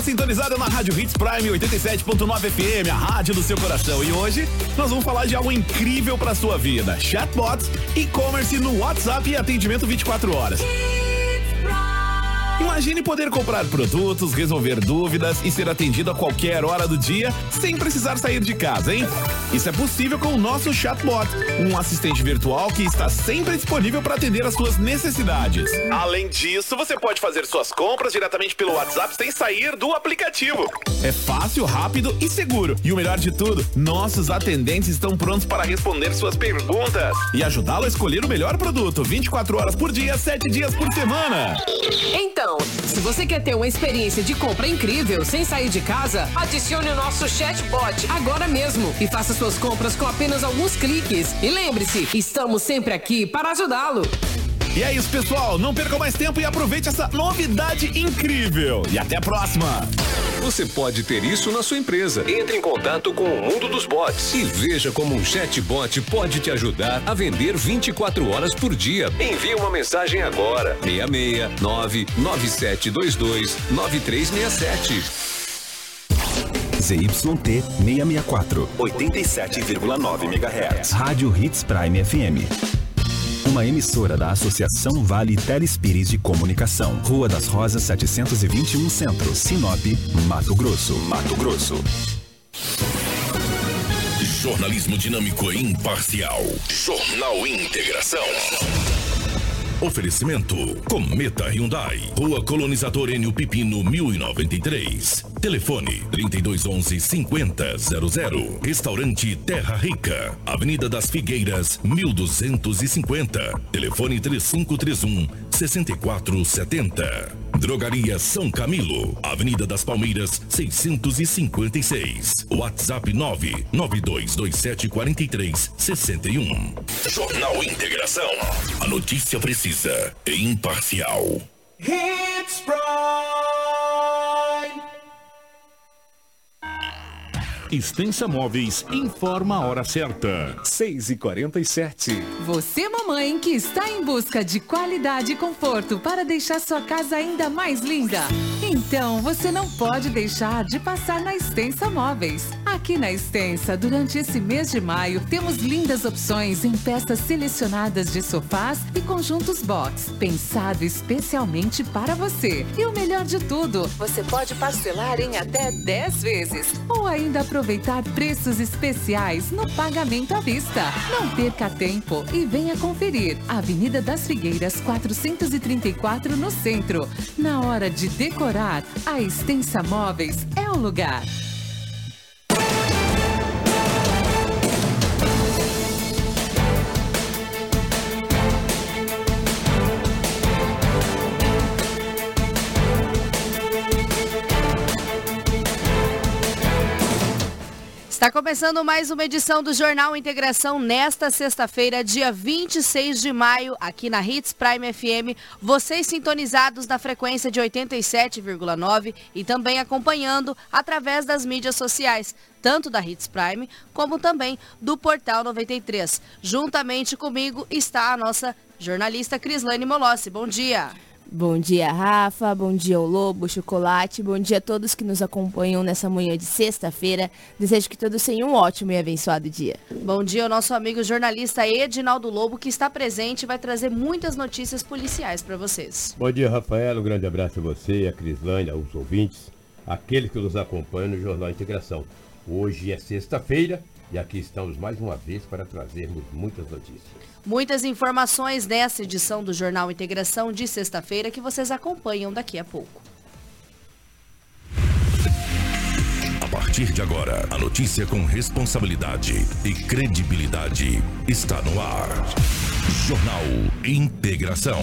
está sintonizado na Rádio Hits Prime 87.9 FM, a rádio do seu coração. E hoje nós vamos falar de algo incrível para sua vida: chatbots, e-commerce no WhatsApp e atendimento 24 horas. Imagine poder comprar produtos, resolver dúvidas e ser atendido a qualquer hora do dia sem precisar sair de casa, hein? Isso é possível com o nosso chatbot, um assistente virtual que está sempre disponível para atender as suas necessidades. Além disso, você pode fazer suas compras diretamente pelo WhatsApp sem sair do aplicativo. É fácil, rápido e seguro. E o melhor de tudo, nossos atendentes estão prontos para responder suas perguntas e ajudá-lo a escolher o melhor produto 24 horas por dia, 7 dias por semana. Então, se você quer ter uma experiência de compra incrível sem sair de casa, adicione o nosso chatbot agora mesmo e faça suas compras com apenas alguns cliques. E lembre-se, estamos sempre aqui para ajudá-lo. E é isso, pessoal. Não perca mais tempo e aproveite essa novidade incrível. E até a próxima. Você pode ter isso na sua empresa. Entre em contato com o mundo dos bots e veja como um chatbot pode te ajudar a vender 24 horas por dia. Envie uma mensagem agora: 66 99722 9367. ZYT 664, 87,9 MHz. Rádio Hits Prime FM. Uma emissora da Associação Vale Telespires de Comunicação. Rua das Rosas 721 Centro, Sinop, Mato Grosso. Mato Grosso. Jornalismo dinâmico e imparcial. Jornal Integração. Oferecimento Cometa Hyundai, Rua Colonizador Enio Pipino 1093. Telefone 3211 5000. Restaurante Terra Rica, Avenida das Figueiras 1250. Telefone 3531 6470. Drogaria São Camilo, Avenida das Palmeiras 656. WhatsApp 992274361. Jornal Integração. A notícia precisa e imparcial. Extensa Móveis informa a hora certa. 6 e 47 Você, mamãe, que está em busca de qualidade e conforto para deixar sua casa ainda mais linda. Então, você não pode deixar de passar na Extensa Móveis. Aqui na Extensa, durante esse mês de maio, temos lindas opções em peças selecionadas de sofás e conjuntos box, pensado especialmente para você. E o melhor de tudo, você pode parcelar em até 10 vezes ou ainda aproveitar preços especiais no pagamento à vista. Não perca tempo e venha conferir. Avenida das Figueiras 434 no centro. Na hora de decorar, a Extensa Móveis é o lugar. Está começando mais uma edição do Jornal Integração nesta sexta-feira, dia 26 de maio, aqui na Hits Prime FM. Vocês sintonizados na frequência de 87,9 e também acompanhando através das mídias sociais, tanto da Hits Prime como também do Portal 93. Juntamente comigo está a nossa jornalista Crislane Molossi. Bom dia. Bom dia, Rafa. Bom dia, o Lobo, Chocolate. Bom dia a todos que nos acompanham nessa manhã de sexta-feira. Desejo que todos tenham um ótimo e abençoado dia. Bom dia ao nosso amigo jornalista Edinaldo Lobo, que está presente e vai trazer muitas notícias policiais para vocês. Bom dia, Rafael. Um grande abraço a você, a Crislane, aos ouvintes, aqueles que nos acompanham no Jornal Integração. Hoje é sexta-feira e aqui estamos mais uma vez para trazermos muitas notícias. Muitas informações nessa edição do Jornal Integração de sexta-feira que vocês acompanham daqui a pouco. A partir de agora, a notícia com responsabilidade e credibilidade está no ar. Jornal Integração.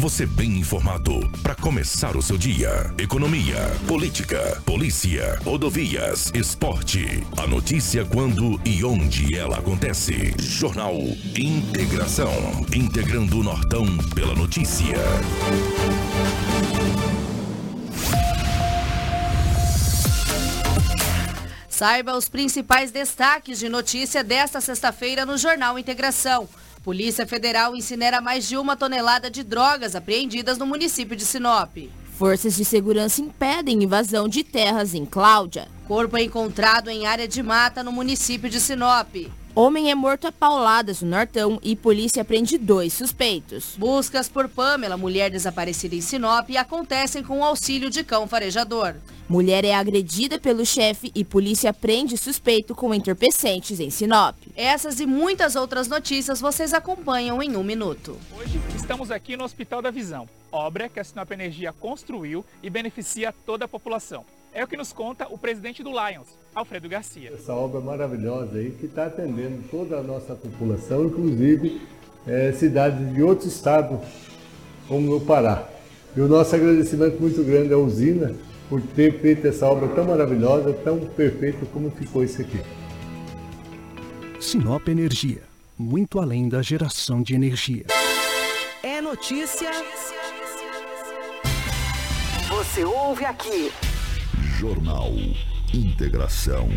Você bem informado para começar o seu dia. Economia, política, polícia, rodovias, esporte. A notícia quando e onde ela acontece. Jornal Integração. Integrando o Nortão pela notícia. Saiba os principais destaques de notícia desta sexta-feira no Jornal Integração. Polícia Federal incinera mais de uma tonelada de drogas apreendidas no município de Sinop. Forças de segurança impedem invasão de terras em Cláudia. Corpo é encontrado em área de mata no município de Sinop. Homem é morto a pauladas no Nortão e polícia prende dois suspeitos. Buscas por Pamela, mulher desaparecida em Sinop, acontecem com o auxílio de cão farejador. Mulher é agredida pelo chefe e polícia prende suspeito com entorpecentes em Sinop. Essas e muitas outras notícias vocês acompanham em um minuto. Hoje estamos aqui no Hospital da Visão, obra que a Sinop Energia construiu e beneficia toda a população. É o que nos conta o presidente do Lions, Alfredo Garcia. Essa obra maravilhosa aí que está atendendo toda a nossa população, inclusive é, cidades de outros estados, como no Pará. E o nosso agradecimento muito grande à usina por ter feito essa obra tão maravilhosa, tão perfeita como ficou isso aqui. Sinop Energia, muito além da geração de energia. É notícia. Você ouve aqui. Jornal Integração.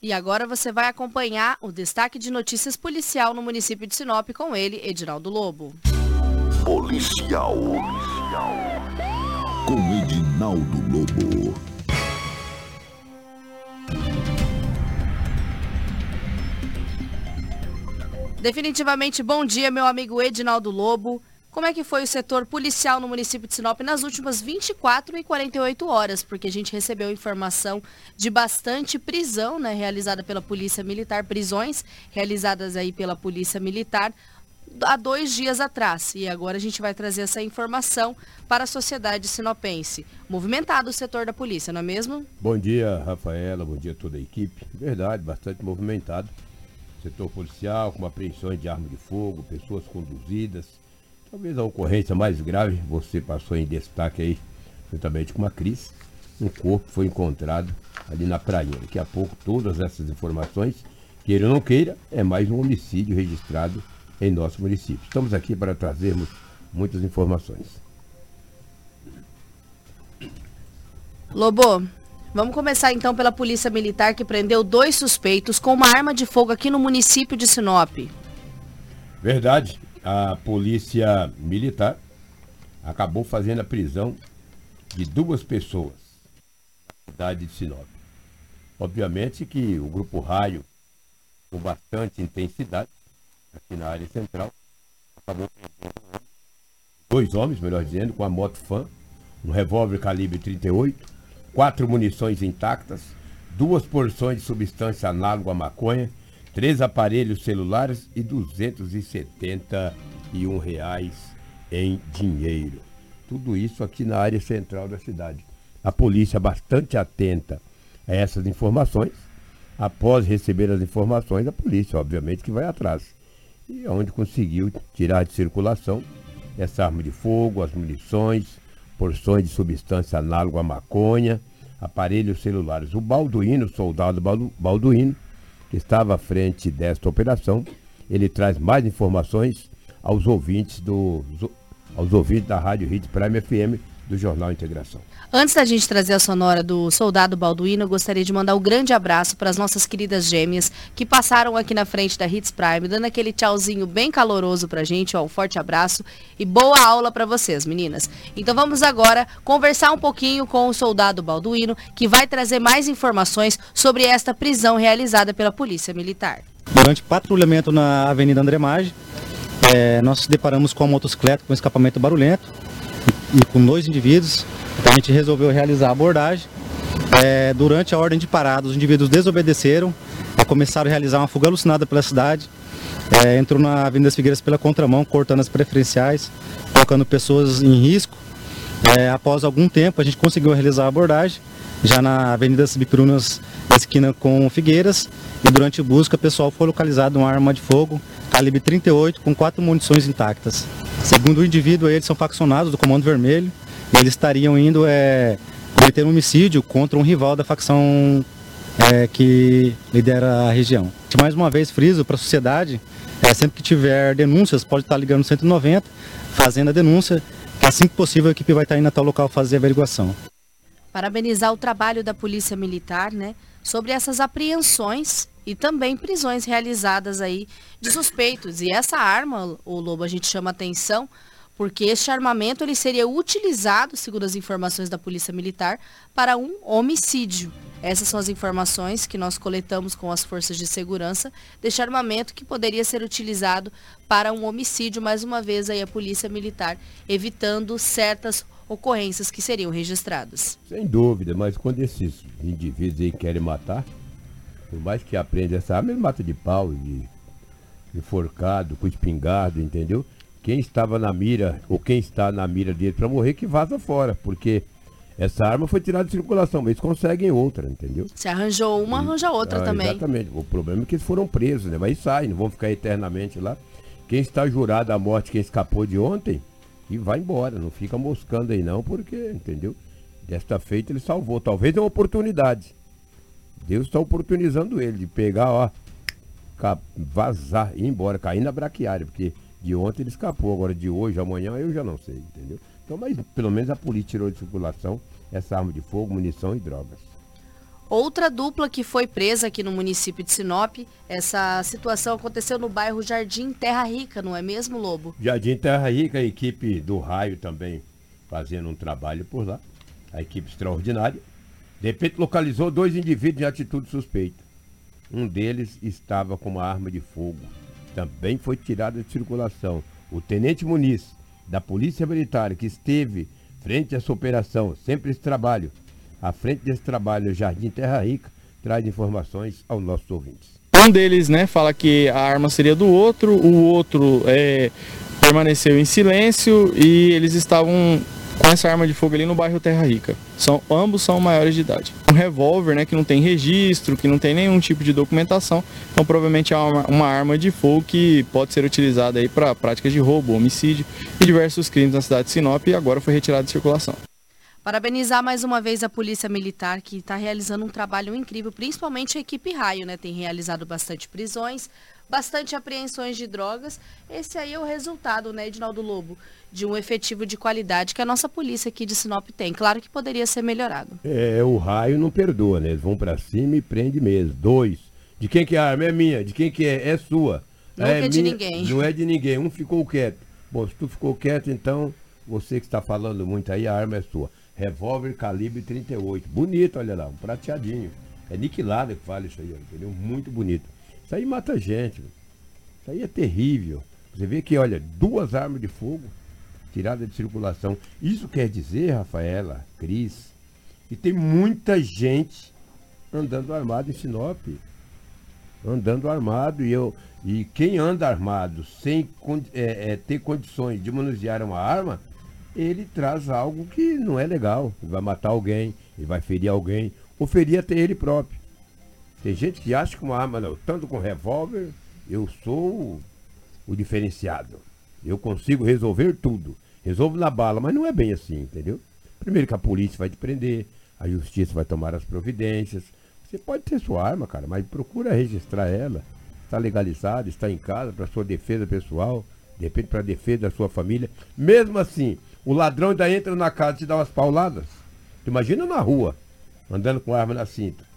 E agora você vai acompanhar o destaque de notícias policial no município de Sinop com ele, Edinaldo Lobo. Policial. Policial. Com Edinaldo Lobo. Definitivamente bom dia, meu amigo Edinaldo Lobo. Como é que foi o setor policial no município de Sinop nas últimas 24 e 48 horas? Porque a gente recebeu informação de bastante prisão, né, realizada pela Polícia Militar, prisões realizadas aí pela Polícia Militar há dois dias atrás. E agora a gente vai trazer essa informação para a sociedade sinopense. Movimentado o setor da polícia, não é mesmo? Bom dia, Rafaela. Bom dia a toda a equipe. Verdade, bastante movimentado. Setor policial, com apreensões de arma de fogo, pessoas conduzidas Talvez a ocorrência mais grave, você passou em destaque aí, juntamente com uma Cris, um corpo foi encontrado ali na praia. Daqui a pouco todas essas informações, queira ou não queira, é mais um homicídio registrado em nosso município. Estamos aqui para trazermos muitas informações. Lobo, vamos começar então pela Polícia Militar que prendeu dois suspeitos com uma arma de fogo aqui no município de Sinop. Verdade a polícia militar acabou fazendo a prisão de duas pessoas na cidade de Sinop. Obviamente que o grupo Raio, com bastante intensidade, aqui na área central, acabou prendendo dois homens, melhor dizendo, com a moto fã, um revólver calibre 38, quatro munições intactas, duas porções de substância análoga à maconha três aparelhos celulares e 271 reais em dinheiro. Tudo isso aqui na área central da cidade. A polícia bastante atenta a essas informações. Após receber as informações, a polícia, obviamente, que vai atrás. E onde conseguiu tirar de circulação essa arma de fogo, as munições, porções de substância análoga à maconha, aparelhos celulares. O Balduino, soldado Balduino, estava à frente desta operação. Ele traz mais informações aos ouvintes do aos ouvintes da Rádio Hits Prime FM do Jornal Integração. Antes da gente trazer a sonora do Soldado Balduino, eu gostaria de mandar um grande abraço para as nossas queridas gêmeas que passaram aqui na frente da Hits Prime, dando aquele tchauzinho bem caloroso para a gente, ó, um forte abraço e boa aula para vocês, meninas. Então vamos agora conversar um pouquinho com o Soldado Balduino, que vai trazer mais informações sobre esta prisão realizada pela Polícia Militar. Durante patrulhamento na Avenida André Maggi, é, nós nos deparamos com uma motocicleta com escapamento barulhento e com dois indivíduos. Então a gente resolveu realizar a abordagem. É, durante a ordem de parada, os indivíduos desobedeceram, começaram a realizar uma fuga alucinada pela cidade. É, entrou na Avenida das Figueiras pela contramão, cortando as preferenciais, colocando pessoas em risco. É, após algum tempo, a gente conseguiu realizar a abordagem, já na Avenida das Bipirunas, esquina com Figueiras. E durante a busca, pessoal foi localizado uma arma de fogo, calibre 38, com quatro munições intactas. Segundo o indivíduo, eles são faccionados do Comando Vermelho e eles estariam indo é, cometer um homicídio contra um rival da facção é, que lidera a região. Mais uma vez, friso para a sociedade, é, sempre que tiver denúncias, pode estar ligando no 190, fazendo a denúncia, que assim que possível a equipe vai estar indo até o local fazer a averiguação. Parabenizar o trabalho da Polícia Militar, né, sobre essas apreensões e também prisões realizadas aí de suspeitos. E essa arma, o Lobo, a gente chama atenção porque este armamento ele seria utilizado, segundo as informações da Polícia Militar, para um homicídio. Essas são as informações que nós coletamos com as forças de segurança deste armamento que poderia ser utilizado para um homicídio, mais uma vez aí a Polícia Militar evitando certas ocorrências que seriam registradas. Sem dúvida, mas quando esses indivíduos aí querem matar, por mais que aprenda essa arma, ele mata de pau, de enforcado, com espingardo, entendeu? Quem estava na mira, ou quem está na mira dele para morrer, que vaza fora, porque essa arma foi tirada de circulação, mas eles conseguem outra, entendeu? Se arranjou uma, arranja outra Ah, também. Exatamente. O problema é que eles foram presos, né? Mas saem, não vão ficar eternamente lá. Quem está jurado à morte, quem escapou de ontem, e vai embora. Não fica moscando aí não, porque, entendeu? Desta feita ele salvou. Talvez é uma oportunidade. Deus está oportunizando ele de pegar, ó, vazar, ir embora, cair na braquiária, porque de ontem ele escapou, agora de hoje, amanhã eu já não sei, entendeu? Então, mas pelo menos a polícia tirou de circulação essa arma de fogo, munição e drogas. Outra dupla que foi presa aqui no município de Sinop, essa situação aconteceu no bairro Jardim Terra Rica, não é mesmo, Lobo? Jardim Terra Rica, a equipe do Raio também fazendo um trabalho por lá. A equipe extraordinária. De repente localizou dois indivíduos em atitude suspeita. Um deles estava com uma arma de fogo. Também foi tirado de circulação. O tenente Muniz, da Polícia Militar, que esteve frente a essa operação, sempre esse trabalho, à frente desse trabalho no Jardim Terra Rica, traz informações aos nossos ouvintes. Um deles, né, fala que a arma seria do outro, o outro é, permaneceu em silêncio e eles estavam com essa arma de fogo ali no bairro Terra Rica. São, ambos são maiores de idade. Um revólver, né, que não tem registro, que não tem nenhum tipo de documentação, então provavelmente é uma, uma arma de fogo que pode ser utilizada aí para práticas de roubo, homicídio e diversos crimes na cidade de Sinop e agora foi retirada de circulação. Parabenizar mais uma vez a Polícia Militar, que está realizando um trabalho incrível, principalmente a equipe Raio, né? Tem realizado bastante prisões, bastante apreensões de drogas. Esse aí é o resultado, né, Edinaldo Lobo, de um efetivo de qualidade que a nossa polícia aqui de Sinop tem. Claro que poderia ser melhorado. É, o raio não perdoa, né? Eles vão pra cima e prende mesmo. Dois. De quem que é a arma? É minha. De quem que é? É sua. Não é de ninguém. Não é de ninguém. Um ficou quieto. Bom, se tu ficou quieto, então você que está falando muito aí, a arma é sua. Revólver calibre 38. Bonito, olha lá, um prateadinho. É niquilado que fala isso aí, entendeu? Muito bonito. Isso aí mata gente. Isso aí é terrível. Você vê que, olha, duas armas de fogo tiradas de circulação. Isso quer dizer, Rafaela, Cris, que tem muita gente andando armado em Sinop. Andando armado e eu. E quem anda armado sem é, é, ter condições de manusear uma arma, ele traz algo que não é legal. Ele vai matar alguém, ele vai ferir alguém, ou ferir até ele próprio. Tem gente que acha que uma arma, não, tanto com revólver, eu sou o diferenciado. Eu consigo resolver tudo. Resolvo na bala, mas não é bem assim, entendeu? Primeiro que a polícia vai te prender, a justiça vai tomar as providências. Você pode ter sua arma, cara, mas procura registrar ela. Está legalizada, está em casa para sua defesa pessoal, de repente para defesa da sua família. Mesmo assim, o ladrão ainda entra na casa e te dá umas pauladas. Imagina na rua, andando com arma na cinta.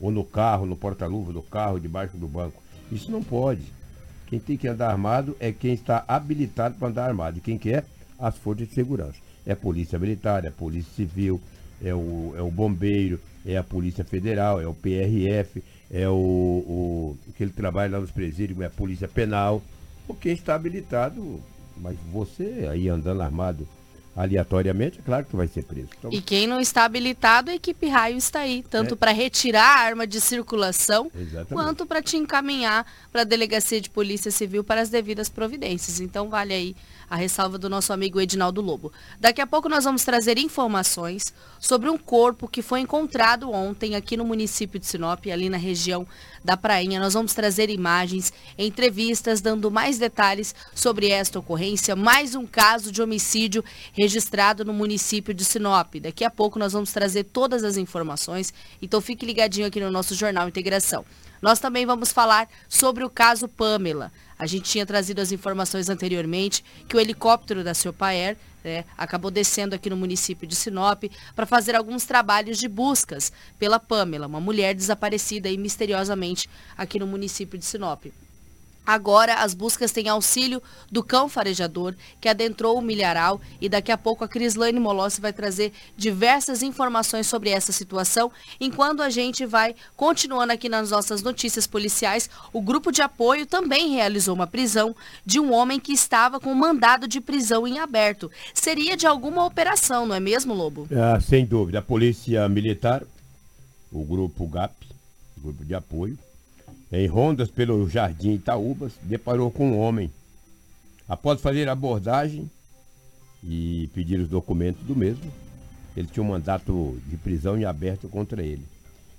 Ou no carro, no porta-luva do carro, debaixo do banco. Isso não pode. Quem tem que andar armado é quem está habilitado para andar armado. E quem que é? As forças de segurança. É a polícia militar, é a polícia civil, é o, é o bombeiro, é a polícia federal, é o PRF, é o, o que ele trabalha lá nos presídios, é a polícia penal. Ou quem está habilitado, mas você aí andando armado aleatoriamente, é claro que vai ser preso. Então, E quem não está habilitado, a equipe Raio está aí, tanto É. para retirar a arma de circulação, Exatamente. quanto para te encaminhar para a Delegacia de Polícia Civil para as devidas providências. Então vale aí a ressalva do nosso amigo Edinaldo Lobo. Daqui a pouco nós vamos trazer informações sobre um corpo que foi encontrado ontem aqui no município de Sinop, ali na região da Prainha. Nós vamos trazer imagens, entrevistas, dando mais detalhes sobre esta ocorrência, mais um caso de homicídio registrado no município de Sinop. Daqui a pouco nós vamos trazer todas as informações, então fique ligadinho aqui no nosso Jornal Integração. Nós também vamos falar sobre o caso Pamela. A gente tinha trazido as informações anteriormente que o helicóptero da Siopaer né, acabou descendo aqui no município de Sinop para fazer alguns trabalhos de buscas pela Pamela, uma mulher desaparecida aí misteriosamente aqui no município de Sinop. Agora as buscas têm auxílio do cão farejador que adentrou o milharal e daqui a pouco a Crislane Molossi vai trazer diversas informações sobre essa situação. Enquanto a gente vai continuando aqui nas nossas notícias policiais, o grupo de apoio também realizou uma prisão de um homem que estava com mandado de prisão em aberto. Seria de alguma operação, não é mesmo, Lobo? Ah, sem dúvida. A Polícia Militar, o grupo GAP, grupo de apoio, em rondas pelo Jardim Itaúbas, deparou com um homem. Após fazer abordagem e pedir os documentos do mesmo, ele tinha um mandato de prisão em aberto contra ele.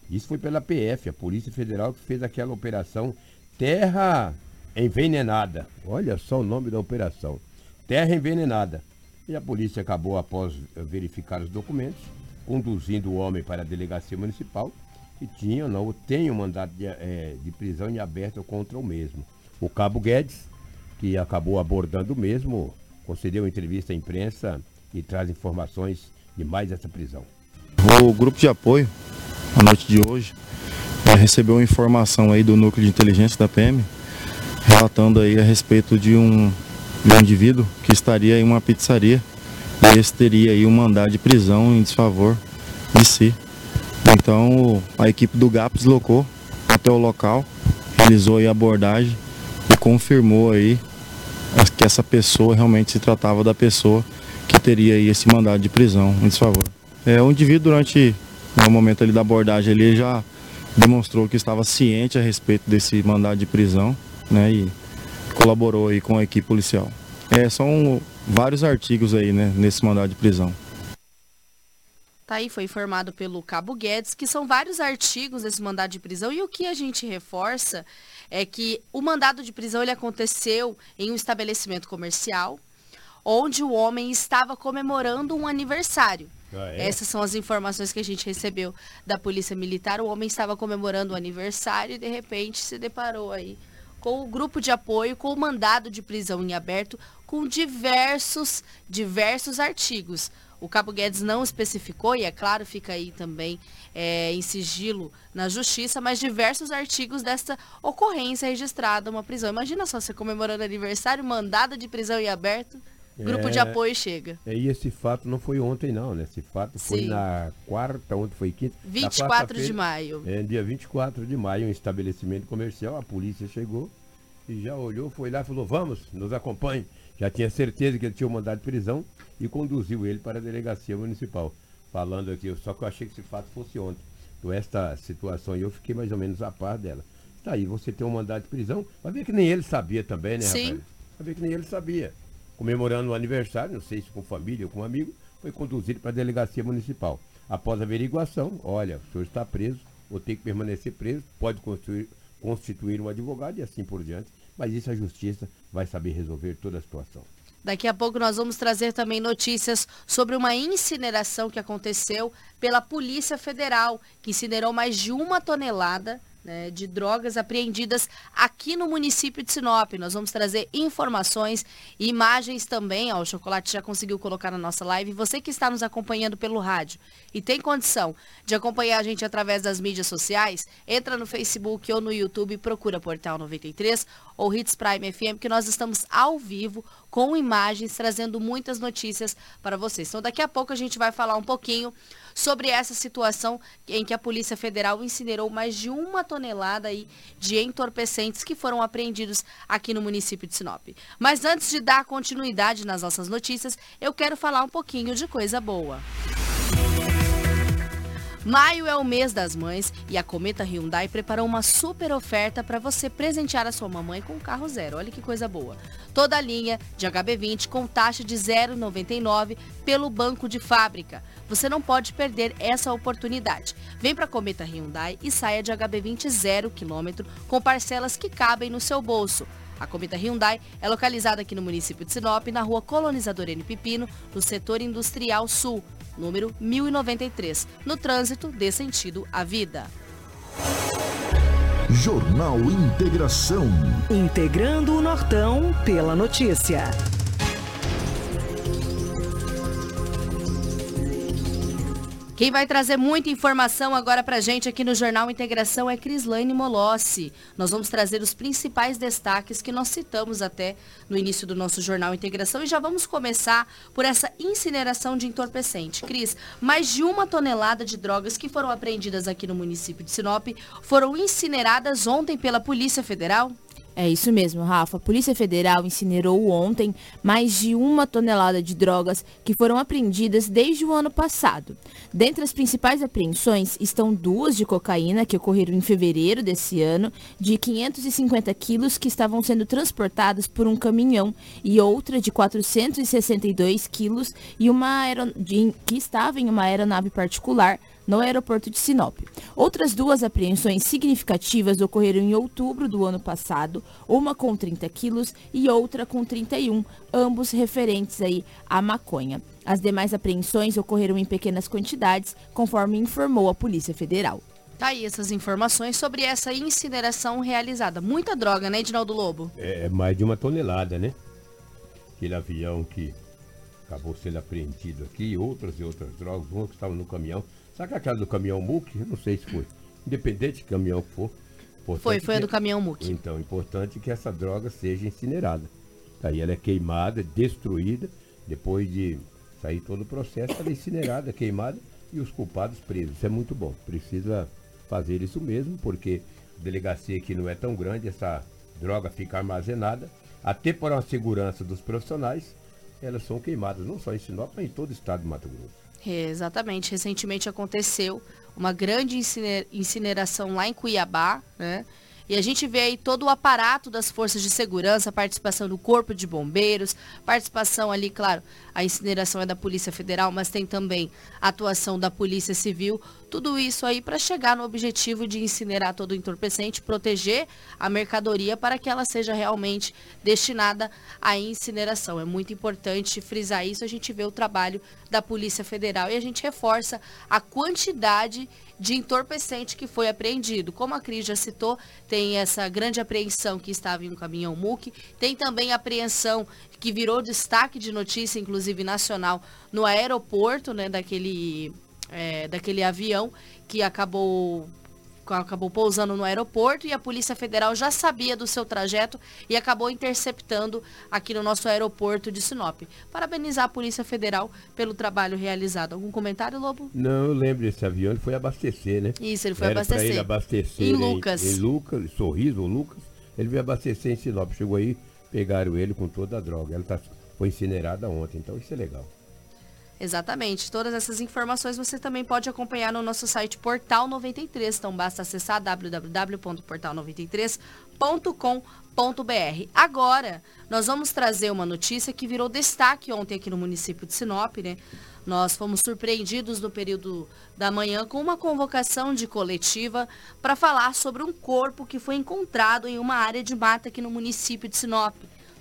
Isso foi pela PF, a Polícia Federal, que fez aquela operação Terra Envenenada. Olha só o nome da operação. Terra Envenenada. E a polícia acabou, após verificar os documentos, conduzindo o homem para a delegacia municipal que tinha não tem um mandato de, é, de prisão em aberto contra o mesmo. O Cabo Guedes, que acabou abordando o mesmo, concedeu entrevista à imprensa e traz informações de mais essa prisão. O grupo de apoio, na noite de hoje, é, recebeu uma informação aí do núcleo de inteligência da PM, relatando aí a respeito de um, de um indivíduo que estaria em uma pizzaria e esse teria aí um mandado de prisão em desfavor de si. Então a equipe do GAP deslocou até o local, realizou a abordagem e confirmou aí que essa pessoa realmente se tratava da pessoa que teria aí esse mandado de prisão em desfavor. É, o indivíduo durante o momento ali da abordagem ele já demonstrou que estava ciente a respeito desse mandado de prisão, né, e colaborou aí com a equipe policial. É, são vários artigos aí, né, nesse mandado de prisão. Tá aí, foi informado pelo Cabo Guedes, que são vários artigos desse mandado de prisão. E o que a gente reforça é que o mandado de prisão ele aconteceu em um estabelecimento comercial, onde o homem estava comemorando um aniversário. Ah, é? Essas são as informações que a gente recebeu da Polícia Militar. O homem estava comemorando o aniversário e de repente se deparou aí com o grupo de apoio, com o mandado de prisão em aberto, com diversos, diversos artigos. O Cabo Guedes não especificou, e é claro, fica aí também é, em sigilo na justiça, mas diversos artigos dessa ocorrência registrada, uma prisão. Imagina só, você comemorando aniversário, mandada de prisão em aberto, grupo é, de apoio chega. É, e esse fato não foi ontem não, né? Esse fato foi Sim. na quarta, ontem foi quinta. 24 de maio. É, dia 24 de maio, um estabelecimento comercial, a polícia chegou e já olhou, foi lá e falou, vamos, nos acompanhe. Já tinha certeza que ele tinha um mandado de prisão e conduziu ele para a delegacia municipal. Falando aqui, só que eu achei que esse fato fosse ontem. Então, esta situação aí, eu fiquei mais ou menos a par dela. Está aí, você tem um mandado de prisão, vai ver que nem ele sabia também, né, Sim. rapaz? Vai ver que nem ele sabia. Comemorando o aniversário, não sei se com família ou com um amigo, foi conduzido para a delegacia municipal. Após a averiguação, olha, o senhor está preso, ou tem que permanecer preso, pode constituir, constituir um advogado e assim por diante. Mas isso a justiça vai saber resolver toda a situação. Daqui a pouco nós vamos trazer também notícias sobre uma incineração que aconteceu pela Polícia Federal, que incinerou mais de uma tonelada né, de drogas apreendidas aqui no município de Sinop. Nós vamos trazer informações e imagens também. Ó, o Chocolate já conseguiu colocar na nossa live. Você que está nos acompanhando pelo rádio e tem condição de acompanhar a gente através das mídias sociais, entra no Facebook ou no YouTube, procura Portal 93 ou Hits Prime FM, que nós estamos ao vivo com imagens, trazendo muitas notícias para vocês. Então daqui a pouco a gente vai falar um pouquinho sobre essa situação em que a Polícia Federal incinerou mais de uma tonelada aí de entorpecentes que foram apreendidos aqui no município de Sinop. Mas antes de dar continuidade nas nossas notícias, eu quero falar um pouquinho de coisa boa. Maio é o mês das mães e a Cometa Hyundai preparou uma super oferta para você presentear a sua mamãe com um carro zero. Olha que coisa boa. Toda a linha de HB20 com taxa de 0,99 pelo banco de fábrica. Você não pode perder essa oportunidade. Vem para a Cometa Hyundai e saia de HB20 zero quilômetro com parcelas que cabem no seu bolso. A Cometa Hyundai é localizada aqui no município de Sinop, na rua Colonizador N. Pipino, no setor industrial sul número 1093. No trânsito, dê sentido à vida. Jornal Integração. Integrando o Nortão pela notícia. Quem vai trazer muita informação agora pra gente aqui no Jornal Integração é Crislaine Molossi. Nós vamos trazer os principais destaques que nós citamos até no início do nosso Jornal Integração e já vamos começar por essa incineração de entorpecente. Cris, mais de uma tonelada de drogas que foram apreendidas aqui no município de Sinop foram incineradas ontem pela Polícia Federal? É isso mesmo, Rafa. A Polícia Federal incinerou ontem mais de uma tonelada de drogas que foram apreendidas desde o ano passado. Dentre as principais apreensões estão duas de cocaína que ocorreram em fevereiro desse ano, de 550 quilos que estavam sendo transportadas por um caminhão e outra de 462 quilos e uma de, que estava em uma aeronave particular no aeroporto de Sinop. Outras duas apreensões significativas ocorreram em outubro do ano passado, uma com 30 quilos e outra com 31, ambos referentes aí à maconha. As demais apreensões ocorreram em pequenas quantidades, conforme informou a Polícia Federal. Tá aí essas informações sobre essa incineração realizada. Muita droga, né, Edinaldo Lobo? É, é mais de uma tonelada, né? Aquele avião que acabou sendo apreendido aqui, outras e outras drogas, uma que estava no caminhão. Sabe aquela do caminhão MUC? Eu não sei se foi. Independente de caminhão que for. Foi, foi a do caminhão MUC. Então, importante que essa droga seja incinerada. Aí ela é queimada, destruída, depois de sair todo o processo, ela é incinerada, queimada e os culpados presos. Isso é muito bom. Precisa fazer isso mesmo, porque a delegacia aqui não é tão grande, essa droga fica armazenada, até para a segurança dos profissionais, elas são queimadas, não só em Sinop, mas em todo o estado de Mato Grosso. Exatamente. Recentemente aconteceu uma grande incineração lá em Cuiabá, né? E a gente vê aí todo o aparato das forças de segurança, participação do Corpo de Bombeiros, participação ali, claro, a incineração é da Polícia Federal, mas tem também a atuação da Polícia Civil. Tudo isso aí para chegar no objetivo de incinerar todo o entorpecente, proteger a mercadoria para que ela seja realmente destinada à incineração. É muito importante frisar isso. A gente vê o trabalho da Polícia Federal e a gente reforça a quantidade de entorpecente que foi apreendido. Como a Cris já citou, tem essa grande apreensão que estava em um caminhão MUC, tem também a apreensão que virou destaque de notícia, inclusive nacional, no aeroporto, né, daquele, é, daquele avião que acabou acabou pousando no aeroporto e a Polícia Federal já sabia do seu trajeto e acabou interceptando aqui no nosso aeroporto de Sinop. Parabenizar a Polícia Federal pelo trabalho realizado. Algum comentário, Lobo? Não, eu lembro desse avião, ele foi abastecer, né? Isso, ele foi Era abastecer. ele abastecer em, em Lucas. Em Lucas, Sorriso Lucas. Ele veio abastecer em Sinop. Chegou aí, pegaram ele com toda a droga. Ela tá, foi incinerada ontem, então isso é legal. Exatamente. Todas essas informações você também pode acompanhar no nosso site Portal 93. Então basta acessar www.portal93.com.br. Agora, nós vamos trazer uma notícia que virou destaque ontem aqui no município de Sinop, né? Nós fomos surpreendidos no período da manhã com uma convocação de coletiva para falar sobre um corpo que foi encontrado em uma área de mata aqui no município de Sinop.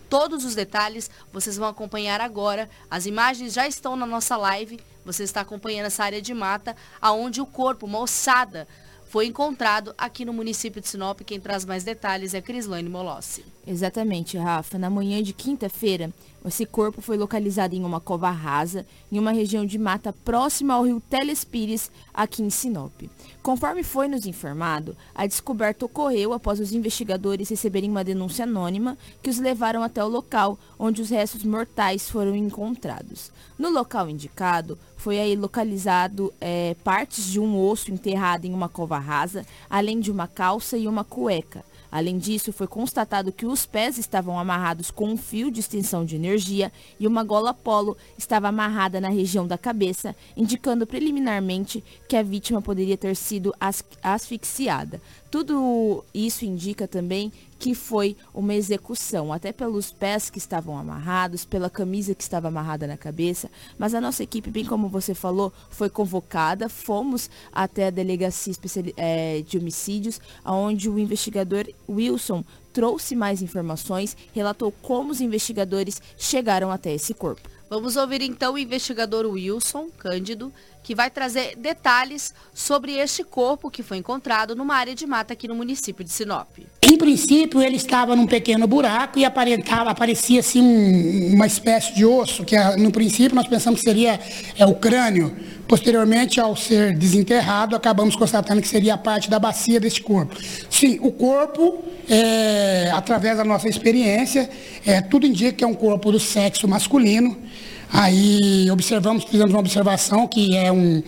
Todos os detalhes vocês vão acompanhar agora. As imagens já estão na nossa live. Você está acompanhando essa área de mata, aonde o corpo, uma ossada, foi encontrado aqui no município de Sinop. Quem traz mais detalhes é Crislane Molossi. Exatamente, Rafa. Na manhã de quinta-feira, esse corpo foi localizado em uma cova rasa, em uma região de mata próxima ao rio Telespires, aqui em Sinop. Conforme foi nos informado, a descoberta ocorreu após os investigadores receberem uma denúncia anônima que os levaram até o local onde os restos mortais foram encontrados. No local indicado, foi aí localizado é, partes de um osso enterrado em uma cova rasa, além de uma calça e uma cueca. Além disso, foi constatado que os pés estavam amarrados com um fio de extensão de energia e uma gola polo estava amarrada na região da cabeça, indicando preliminarmente que a vítima poderia ter sido asfixiada. Tudo isso indica também que foi uma execução, até pelos pés que estavam amarrados, pela camisa que estava amarrada na cabeça. Mas a nossa equipe, bem como você falou, foi convocada. Fomos até a delegacia é, de homicídios, onde o investigador Wilson trouxe mais informações, relatou como os investigadores chegaram até esse corpo. Vamos ouvir então o investigador Wilson Cândido, que vai trazer detalhes sobre este corpo que foi encontrado numa área de mata aqui no município de Sinop. Em princípio, ele estava num pequeno buraco e aparentava, aparecia assim um, uma espécie de osso, que no princípio nós pensamos que seria é, o crânio, Posteriormente, ao ser desenterrado, acabamos constatando que seria parte da bacia deste corpo. Sim, o corpo, é, através da nossa experiência, é, tudo indica que é um corpo do sexo masculino. Aí observamos, fizemos uma observação que é um,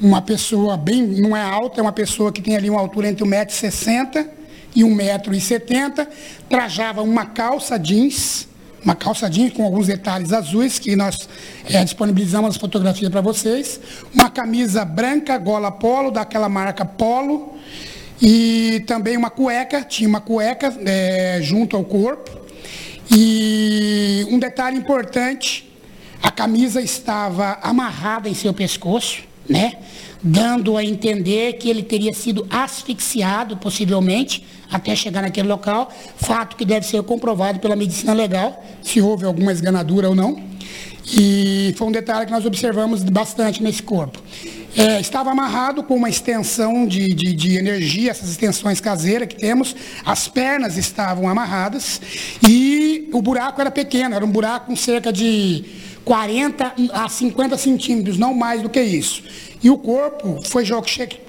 uma pessoa bem, não é alta, é uma pessoa que tem ali uma altura entre 1,60m e 1,70m, trajava uma calça jeans, uma calça jeans com alguns detalhes azuis, que nós é, disponibilizamos as fotografias para vocês, uma camisa branca, gola polo, daquela marca polo, e também uma cueca, tinha uma cueca é, junto ao corpo, e um detalhe importante, a camisa estava amarrada em seu pescoço, né? Dando a entender que ele teria sido asfixiado, possivelmente, até chegar naquele local, fato que deve ser comprovado pela medicina legal, se houve alguma esganadura ou não. E foi um detalhe que nós observamos bastante nesse corpo. É, estava amarrado com uma extensão de, de, de, energia, essas extensões caseiras que temos, as pernas estavam amarradas e o buraco era pequeno, era um buraco com cerca de 40 a 50 centímetros, não mais do que isso. E o corpo foi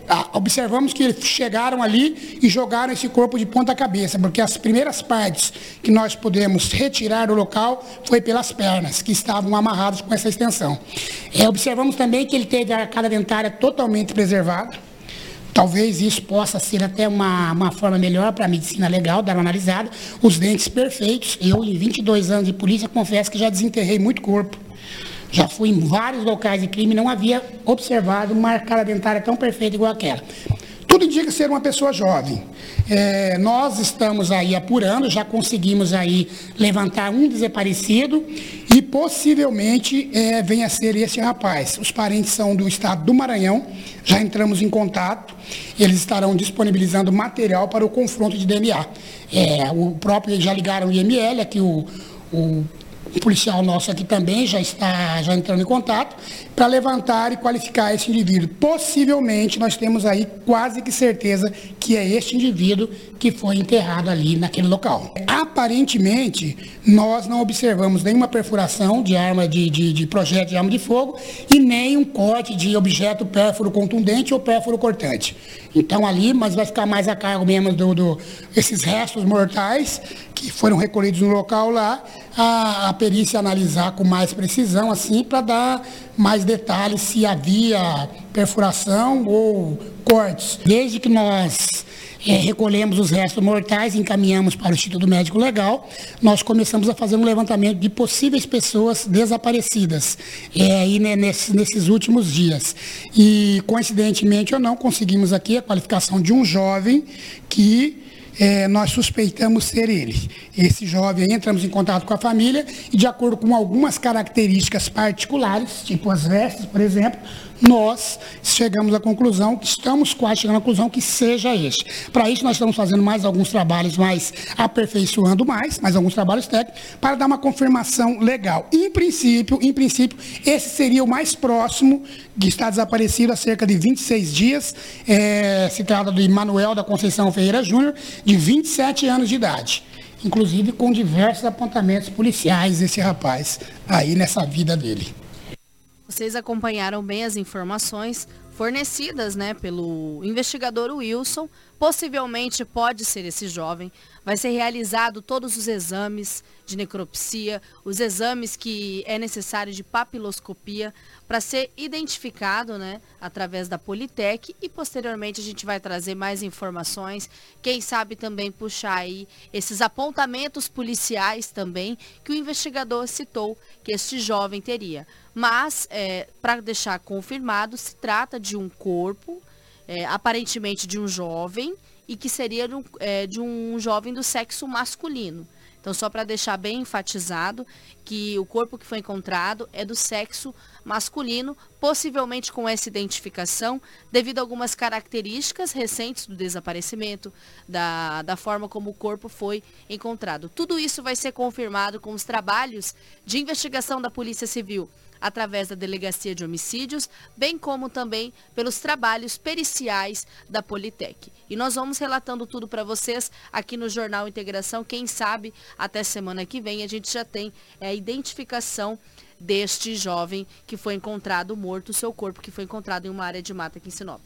ah, observamos que eles chegaram ali e jogaram esse corpo de ponta cabeça, porque as primeiras partes que nós pudemos retirar do local foi pelas pernas, que estavam amarradas com essa extensão. É, observamos também que ele teve a arcada dentária totalmente preservada. Talvez isso possa ser até uma, uma forma melhor para a medicina legal, dar uma analisada. Os dentes perfeitos. Eu, em 22 anos de polícia, confesso que já desenterrei muito corpo já fui em vários locais de crime e não havia observado uma arcada dentária tão perfeita igual aquela. Tudo indica ser uma pessoa jovem. É, nós estamos aí apurando, já conseguimos aí levantar um desaparecido e possivelmente é, venha a ser esse rapaz. Os parentes são do estado do Maranhão, já entramos em contato, eles estarão disponibilizando material para o confronto de DNA. É, o próprio, já ligaram o IML, aqui o, o o policial nosso aqui também já está já entrando em contato para levantar e qualificar esse indivíduo. Possivelmente nós temos aí quase que certeza que é este indivíduo que foi enterrado ali naquele local. Aparentemente, nós não observamos nenhuma perfuração de arma de, de, de projeto de arma de fogo e nem um corte de objeto pérfuro contundente ou pérfuro cortante. Então ali, mas vai ficar mais a cargo mesmo do, do esses restos mortais que foram recolhidos no local lá, a, a perícia analisar com mais precisão, assim, para dar mais detalhes se havia perfuração ou cortes. Desde que nós é, recolhemos os restos mortais, encaminhamos para o Instituto Médico Legal, nós começamos a fazer um levantamento de possíveis pessoas desaparecidas é, aí, né, nesses, nesses últimos dias. E, coincidentemente ou não, conseguimos aqui a qualificação de um jovem que é, nós suspeitamos ser ele. Esse jovem, entramos em contato com a família e, de acordo com algumas características particulares, tipo as vestes, por exemplo, nós chegamos à conclusão, estamos quase chegando à conclusão que seja este. Para isso, nós estamos fazendo mais alguns trabalhos, mais aperfeiçoando mais, mais alguns trabalhos técnicos, para dar uma confirmação legal. Em princípio, em princípio, esse seria o mais próximo de estar desaparecido há cerca de 26 dias. É, se trata de Manuel da Conceição Ferreira Júnior, de 27 anos de idade. Inclusive com diversos apontamentos policiais, esse rapaz, aí nessa vida dele. Vocês acompanharam bem as informações fornecidas né, pelo investigador Wilson. Possivelmente pode ser esse jovem. Vai ser realizado todos os exames de necropsia, os exames que é necessário de papiloscopia para ser identificado né, através da Politec e posteriormente a gente vai trazer mais informações, quem sabe também puxar aí esses apontamentos policiais também que o investigador citou que este jovem teria. Mas, é, para deixar confirmado, se trata de um corpo, é, aparentemente de um jovem, e que seria de um, é, de um jovem do sexo masculino. Então, só para deixar bem enfatizado que o corpo que foi encontrado é do sexo masculino, possivelmente com essa identificação, devido a algumas características recentes do desaparecimento, da, da forma como o corpo foi encontrado. Tudo isso vai ser confirmado com os trabalhos de investigação da Polícia Civil através da Delegacia de Homicídios, bem como também pelos trabalhos periciais da Politec. E nós vamos relatando tudo para vocês aqui no Jornal Integração. Quem sabe até semana que vem a gente já tem é, a identificação deste jovem que foi encontrado morto, seu corpo que foi encontrado em uma área de mata aqui em Sinop.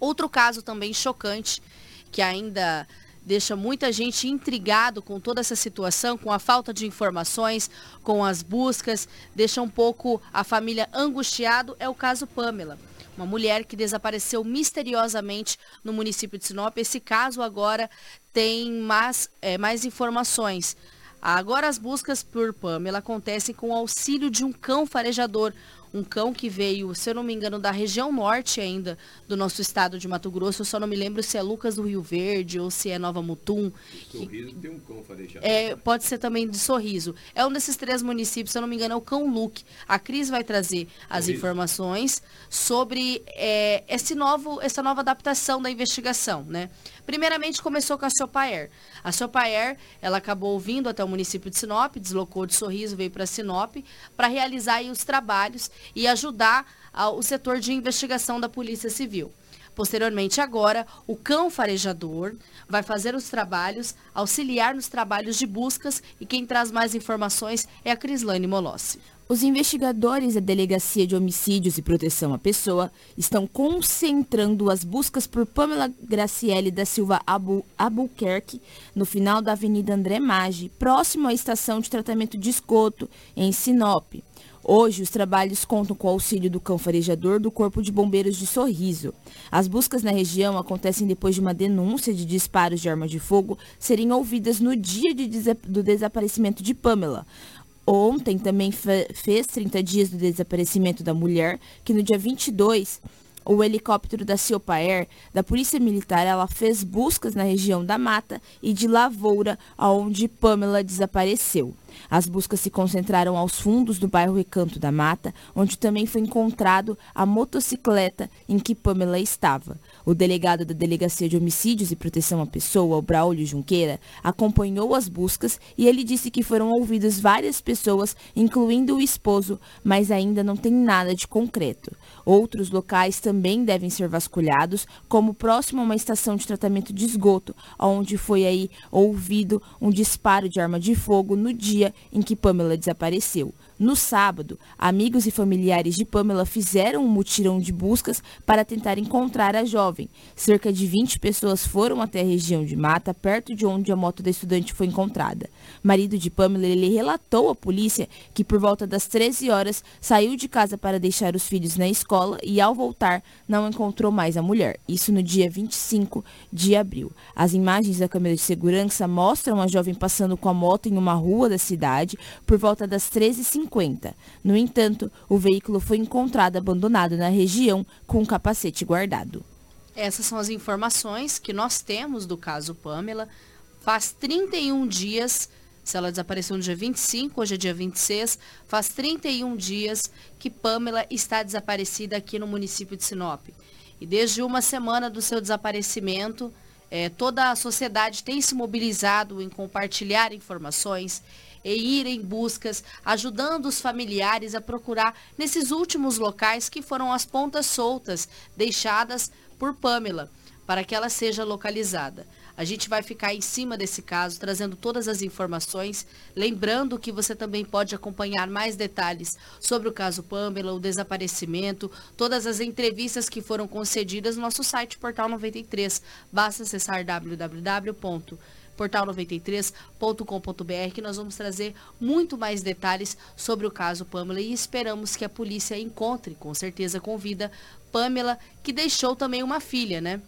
Outro caso também chocante, que ainda deixa muita gente intrigado com toda essa situação, com a falta de informações, com as buscas, deixa um pouco a família angustiado, é o caso Pamela. Uma mulher que desapareceu misteriosamente no município de Sinop. Esse caso agora tem mais, é, mais informações. Agora as buscas por Pamela acontecem com o auxílio de um cão farejador, um cão que veio, se eu não me engano, da região norte ainda do nosso estado de Mato Grosso. Eu só não me lembro se é Lucas do Rio Verde ou se é Nova Mutum. Sorriso tem um cão farejador. É, pode ser também de Sorriso. É um desses três municípios, se eu não me engano, é o Cão Luke. A Cris vai trazer as Sorriso. informações sobre é, esse novo, essa nova adaptação da investigação, né? Primeiramente começou com a Sopaer. A Sopaer, ela acabou vindo até o município de Sinop, deslocou de Sorriso, veio para Sinop, para realizar os trabalhos e ajudar o setor de investigação da Polícia Civil. Posteriormente, agora, o cão farejador vai fazer os trabalhos, auxiliar nos trabalhos de buscas e quem traz mais informações é a Crislane Molossi. Os investigadores da Delegacia de Homicídios e Proteção à Pessoa estão concentrando as buscas por Pamela Graciele da Silva Abu, Albuquerque no final da Avenida André Maggi, próximo à estação de tratamento de esgoto, em Sinop. Hoje, os trabalhos contam com o auxílio do cão farejador do Corpo de Bombeiros de Sorriso. As buscas na região acontecem depois de uma denúncia de disparos de arma de fogo serem ouvidas no dia de do desaparecimento de Pamela. Ontem também fe fez 30 dias do desaparecimento da mulher, que no dia 22 o helicóptero da Ciopaer, da Polícia Militar, ela fez buscas na região da Mata e de Lavoura, onde Pamela desapareceu. As buscas se concentraram aos fundos do bairro Recanto da Mata, onde também foi encontrado a motocicleta em que Pamela estava. O delegado da Delegacia de Homicídios e Proteção à Pessoa, o Braulio Junqueira, acompanhou as buscas e ele disse que foram ouvidas várias pessoas, incluindo o esposo, mas ainda não tem nada de concreto. Outros locais também devem ser vasculhados, como próximo a uma estação de tratamento de esgoto, onde foi aí ouvido um disparo de arma de fogo no dia em que Pamela desapareceu. No sábado, amigos e familiares de Pamela fizeram um mutirão de buscas para tentar encontrar a jovem. Cerca de 20 pessoas foram até a região de mata, perto de onde a moto da estudante foi encontrada. Marido de Pamela, ele relatou à polícia que por volta das 13 horas saiu de casa para deixar os filhos na escola e ao voltar não encontrou mais a mulher. Isso no dia 25 de abril. As imagens da câmera de segurança mostram a jovem passando com a moto em uma rua da cidade por volta das 13h50. No entanto, o veículo foi encontrado abandonado na região com um capacete guardado. Essas são as informações que nós temos do caso Pamela. Faz 31 dias, se ela desapareceu no dia 25, hoje é dia 26, faz 31 dias que Pamela está desaparecida aqui no município de Sinop. E desde uma semana do seu desaparecimento, eh, toda a sociedade tem se mobilizado em compartilhar informações, e ir em buscas, ajudando os familiares a procurar nesses últimos locais que foram as pontas soltas deixadas por Pamela, para que ela seja localizada. A gente vai ficar em cima desse caso, trazendo todas as informações, lembrando que você também pode acompanhar mais detalhes sobre o caso Pamela, o desaparecimento, todas as entrevistas que foram concedidas no nosso site Portal 93. Basta acessar www portal93.com.br, que nós vamos trazer muito mais detalhes sobre o caso Pamela e esperamos que a polícia encontre, com certeza com vida, Pamela, que deixou também uma filha, né?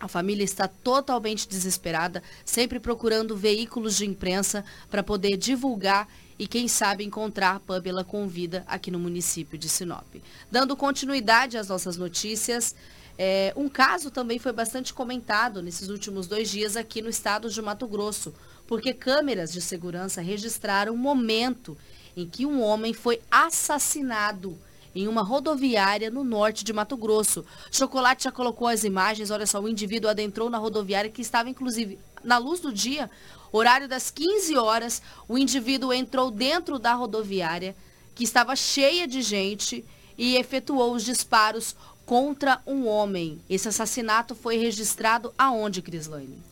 A família está totalmente desesperada, sempre procurando veículos de imprensa para poder divulgar e, quem sabe, encontrar Pamela com vida aqui no município de Sinop. Dando continuidade às nossas notícias, é, um caso também foi bastante comentado nesses últimos dois dias aqui no estado de Mato Grosso, porque câmeras de segurança registraram um momento em que um homem foi assassinado em uma rodoviária no norte de Mato Grosso. Chocolate já colocou as imagens, olha só, o indivíduo adentrou na rodoviária que estava inclusive na luz do dia, horário das 15 horas, o indivíduo entrou dentro da rodoviária que estava cheia de gente e efetuou os disparos contra um homem. Esse assassinato foi registrado aonde, Crislane?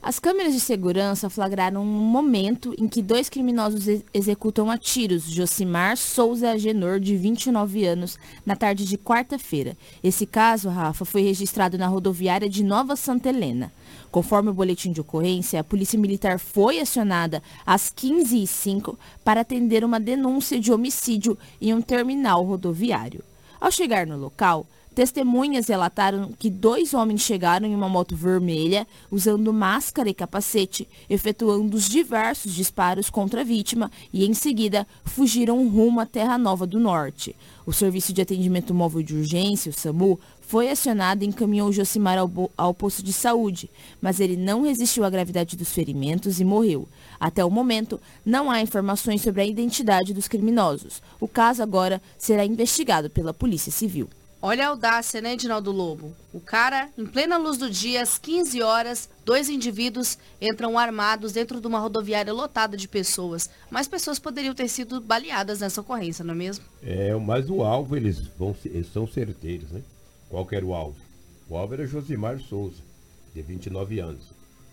As câmeras de segurança flagraram um momento em que dois criminosos ex executam a tiros Josimar Souza Agenor, de 29 anos, na tarde de quarta-feira. Esse caso, Rafa, foi registrado na rodoviária de Nova Santa Helena. Conforme o boletim de ocorrência, a Polícia Militar foi acionada às 15h05 para atender uma denúncia de homicídio em um terminal rodoviário. Ao chegar no local, Testemunhas relataram que dois homens chegaram em uma moto vermelha, usando máscara e capacete, efetuando os diversos disparos contra a vítima e, em seguida, fugiram rumo à Terra Nova do Norte. O Serviço de Atendimento Móvel de Urgência, o SAMU, foi acionado e encaminhou Josimar ao, ao posto de saúde, mas ele não resistiu à gravidade dos ferimentos e morreu. Até o momento, não há informações sobre a identidade dos criminosos. O caso agora será investigado pela Polícia Civil. Olha a audácia, né, Edinaldo Lobo? O cara, em plena luz do dia, às 15 horas, dois indivíduos entram armados dentro de uma rodoviária lotada de pessoas. Mais pessoas poderiam ter sido baleadas nessa ocorrência, não é mesmo? É, mas o alvo, eles, vão, eles são certeiros, né? Qual era o alvo? O alvo era Josimar Souza, de 29 anos.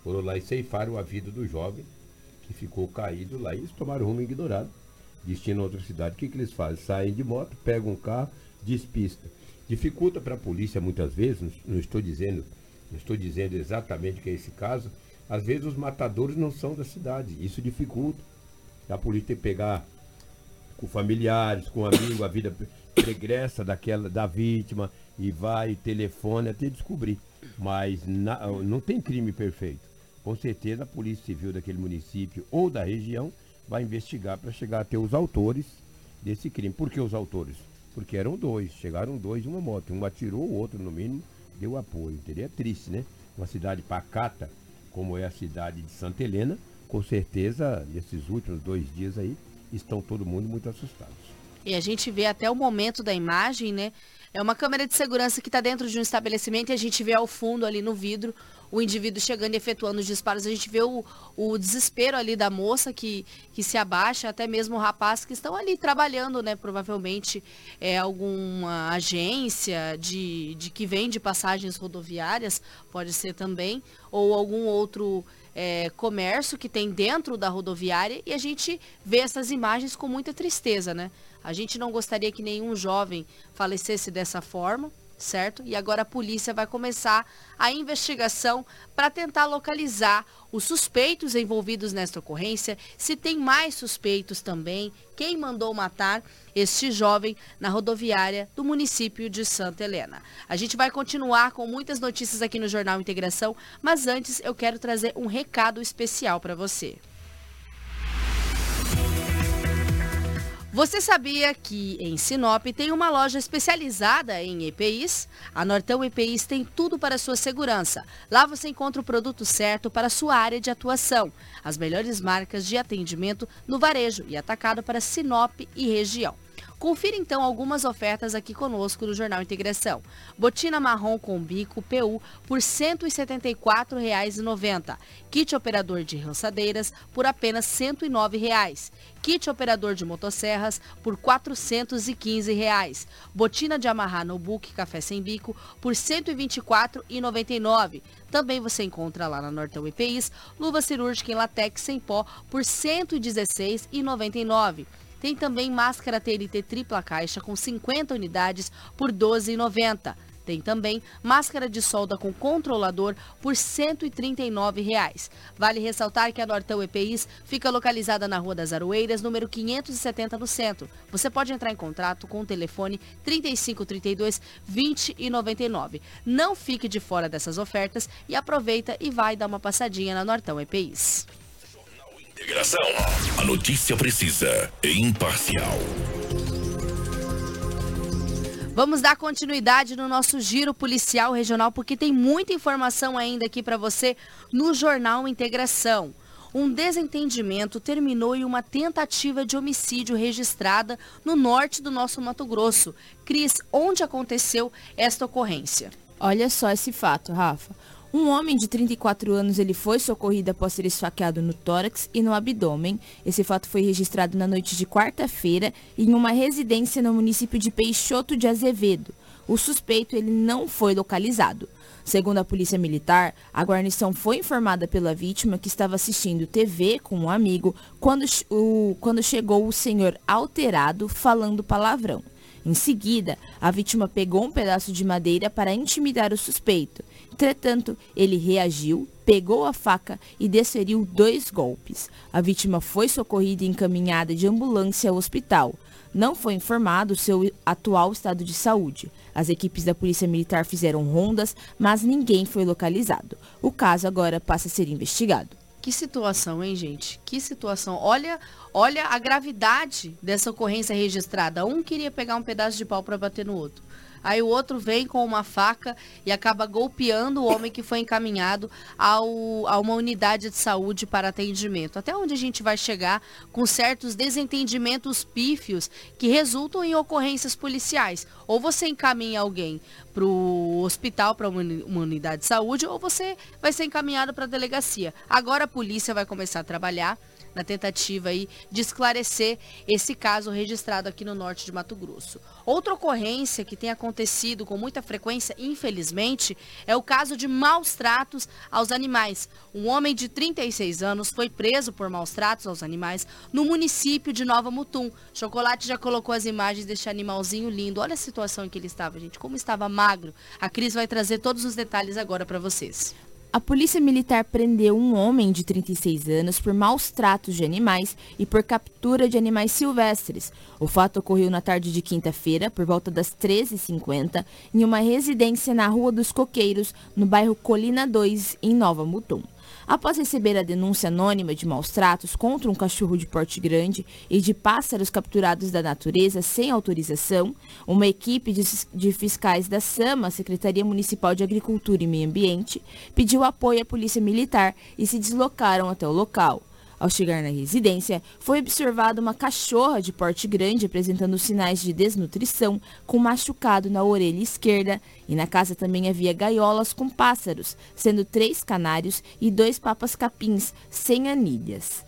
Foram lá e ceifaram a vida do jovem, que ficou caído lá e eles tomaram rumo ignorado. Destino a outra cidade. O que, que eles fazem? Saem de moto, pegam um carro, despista Dificulta para a polícia muitas vezes, não estou dizendo, não estou dizendo exatamente que é esse caso, às vezes os matadores não são da cidade, isso dificulta. A polícia tem que pegar com familiares, com amigos, a vida pregressa daquela da vítima e vai, telefone até descobrir. Mas na, não tem crime perfeito. Com certeza a Polícia Civil daquele município ou da região vai investigar para chegar até os autores desse crime. Por que os autores? Porque eram dois, chegaram dois uma moto, um atirou, o outro no mínimo deu apoio. Seria triste, né? Uma cidade pacata, como é a cidade de Santa Helena, com certeza, nesses últimos dois dias aí, estão todo mundo muito assustados. E a gente vê até o momento da imagem, né? É uma câmera de segurança que está dentro de um estabelecimento e a gente vê ao fundo ali no vidro o indivíduo chegando e efetuando os disparos. A gente vê o, o desespero ali da moça que, que se abaixa, até mesmo o rapaz que estão ali trabalhando, né? Provavelmente é alguma agência de, de que vende passagens rodoviárias, pode ser também, ou algum outro é, comércio que tem dentro da rodoviária e a gente vê essas imagens com muita tristeza, né? A gente não gostaria que nenhum jovem falecesse dessa forma, certo? E agora a polícia vai começar a investigação para tentar localizar os suspeitos envolvidos nesta ocorrência, se tem mais suspeitos também, quem mandou matar este jovem na rodoviária do município de Santa Helena. A gente vai continuar com muitas notícias aqui no Jornal Integração, mas antes eu quero trazer um recado especial para você. Você sabia que em Sinop tem uma loja especializada em EPIs? A Nortão EPIs tem tudo para sua segurança. Lá você encontra o produto certo para sua área de atuação. As melhores marcas de atendimento no varejo e atacado para Sinop e região. Confira então algumas ofertas aqui conosco no Jornal Integração. Botina marrom com bico PU por R$ 174,90. Kit operador de rançadeiras por apenas R$ 109,00. Kit operador de motosserras por R$ 415,00. Botina de amarrar no book café sem bico por R$ 124,99. Também você encontra lá na Nortão EPIs luva cirúrgica em latex sem pó por R$ 116,99. Tem também máscara TNT tripla caixa com 50 unidades por R$ 12,90. Tem também máscara de solda com controlador por 139 reais. Vale ressaltar que a Nortão EPIs fica localizada na Rua das Aroeiras, número 570 no centro. Você pode entrar em contato com o telefone 3532 2099. Não fique de fora dessas ofertas e aproveita e vai dar uma passadinha na Nortão EPIs. Integração. A notícia precisa e imparcial. Vamos dar continuidade no nosso giro policial regional, porque tem muita informação ainda aqui para você no Jornal Integração. Um desentendimento terminou em uma tentativa de homicídio registrada no norte do nosso Mato Grosso. Cris, onde aconteceu esta ocorrência? Olha só esse fato, Rafa. Um homem de 34 anos ele foi socorrido após ser esfaqueado no tórax e no abdômen. Esse fato foi registrado na noite de quarta-feira em uma residência no município de Peixoto de Azevedo. O suspeito ele não foi localizado. Segundo a polícia militar, a guarnição foi informada pela vítima que estava assistindo TV com um amigo quando, o, quando chegou o senhor alterado falando palavrão. Em seguida, a vítima pegou um pedaço de madeira para intimidar o suspeito. Entretanto, ele reagiu, pegou a faca e desferiu dois golpes. A vítima foi socorrida e encaminhada de ambulância ao hospital. Não foi informado seu atual estado de saúde. As equipes da Polícia Militar fizeram rondas, mas ninguém foi localizado. O caso agora passa a ser investigado. Que situação, hein, gente? Que situação. Olha, olha a gravidade dessa ocorrência registrada. Um queria pegar um pedaço de pau para bater no outro. Aí o outro vem com uma faca e acaba golpeando o homem que foi encaminhado ao, a uma unidade de saúde para atendimento. Até onde a gente vai chegar com certos desentendimentos pífios que resultam em ocorrências policiais. Ou você encaminha alguém para o hospital, para uma unidade de saúde, ou você vai ser encaminhado para a delegacia. Agora a polícia vai começar a trabalhar na tentativa aí de esclarecer esse caso registrado aqui no norte de Mato Grosso. Outra ocorrência que tem acontecido com muita frequência, infelizmente, é o caso de maus tratos aos animais. Um homem de 36 anos foi preso por maus tratos aos animais no município de Nova Mutum. Chocolate já colocou as imagens deste animalzinho lindo. Olha a situação em que ele estava, gente, como estava magro. A Cris vai trazer todos os detalhes agora para vocês. A polícia militar prendeu um homem de 36 anos por maus tratos de animais e por captura de animais silvestres. O fato ocorreu na tarde de quinta-feira, por volta das 13h50, em uma residência na Rua dos Coqueiros, no bairro Colina 2, em Nova Mutum. Após receber a denúncia anônima de maus tratos contra um cachorro de porte grande e de pássaros capturados da natureza sem autorização, uma equipe de, de fiscais da SAMA, Secretaria Municipal de Agricultura e Meio Ambiente, pediu apoio à Polícia Militar e se deslocaram até o local. Ao chegar na residência, foi observada uma cachorra de porte grande apresentando sinais de desnutrição, com machucado na orelha esquerda, e na casa também havia gaiolas com pássaros, sendo três canários e dois papas capins, sem anilhas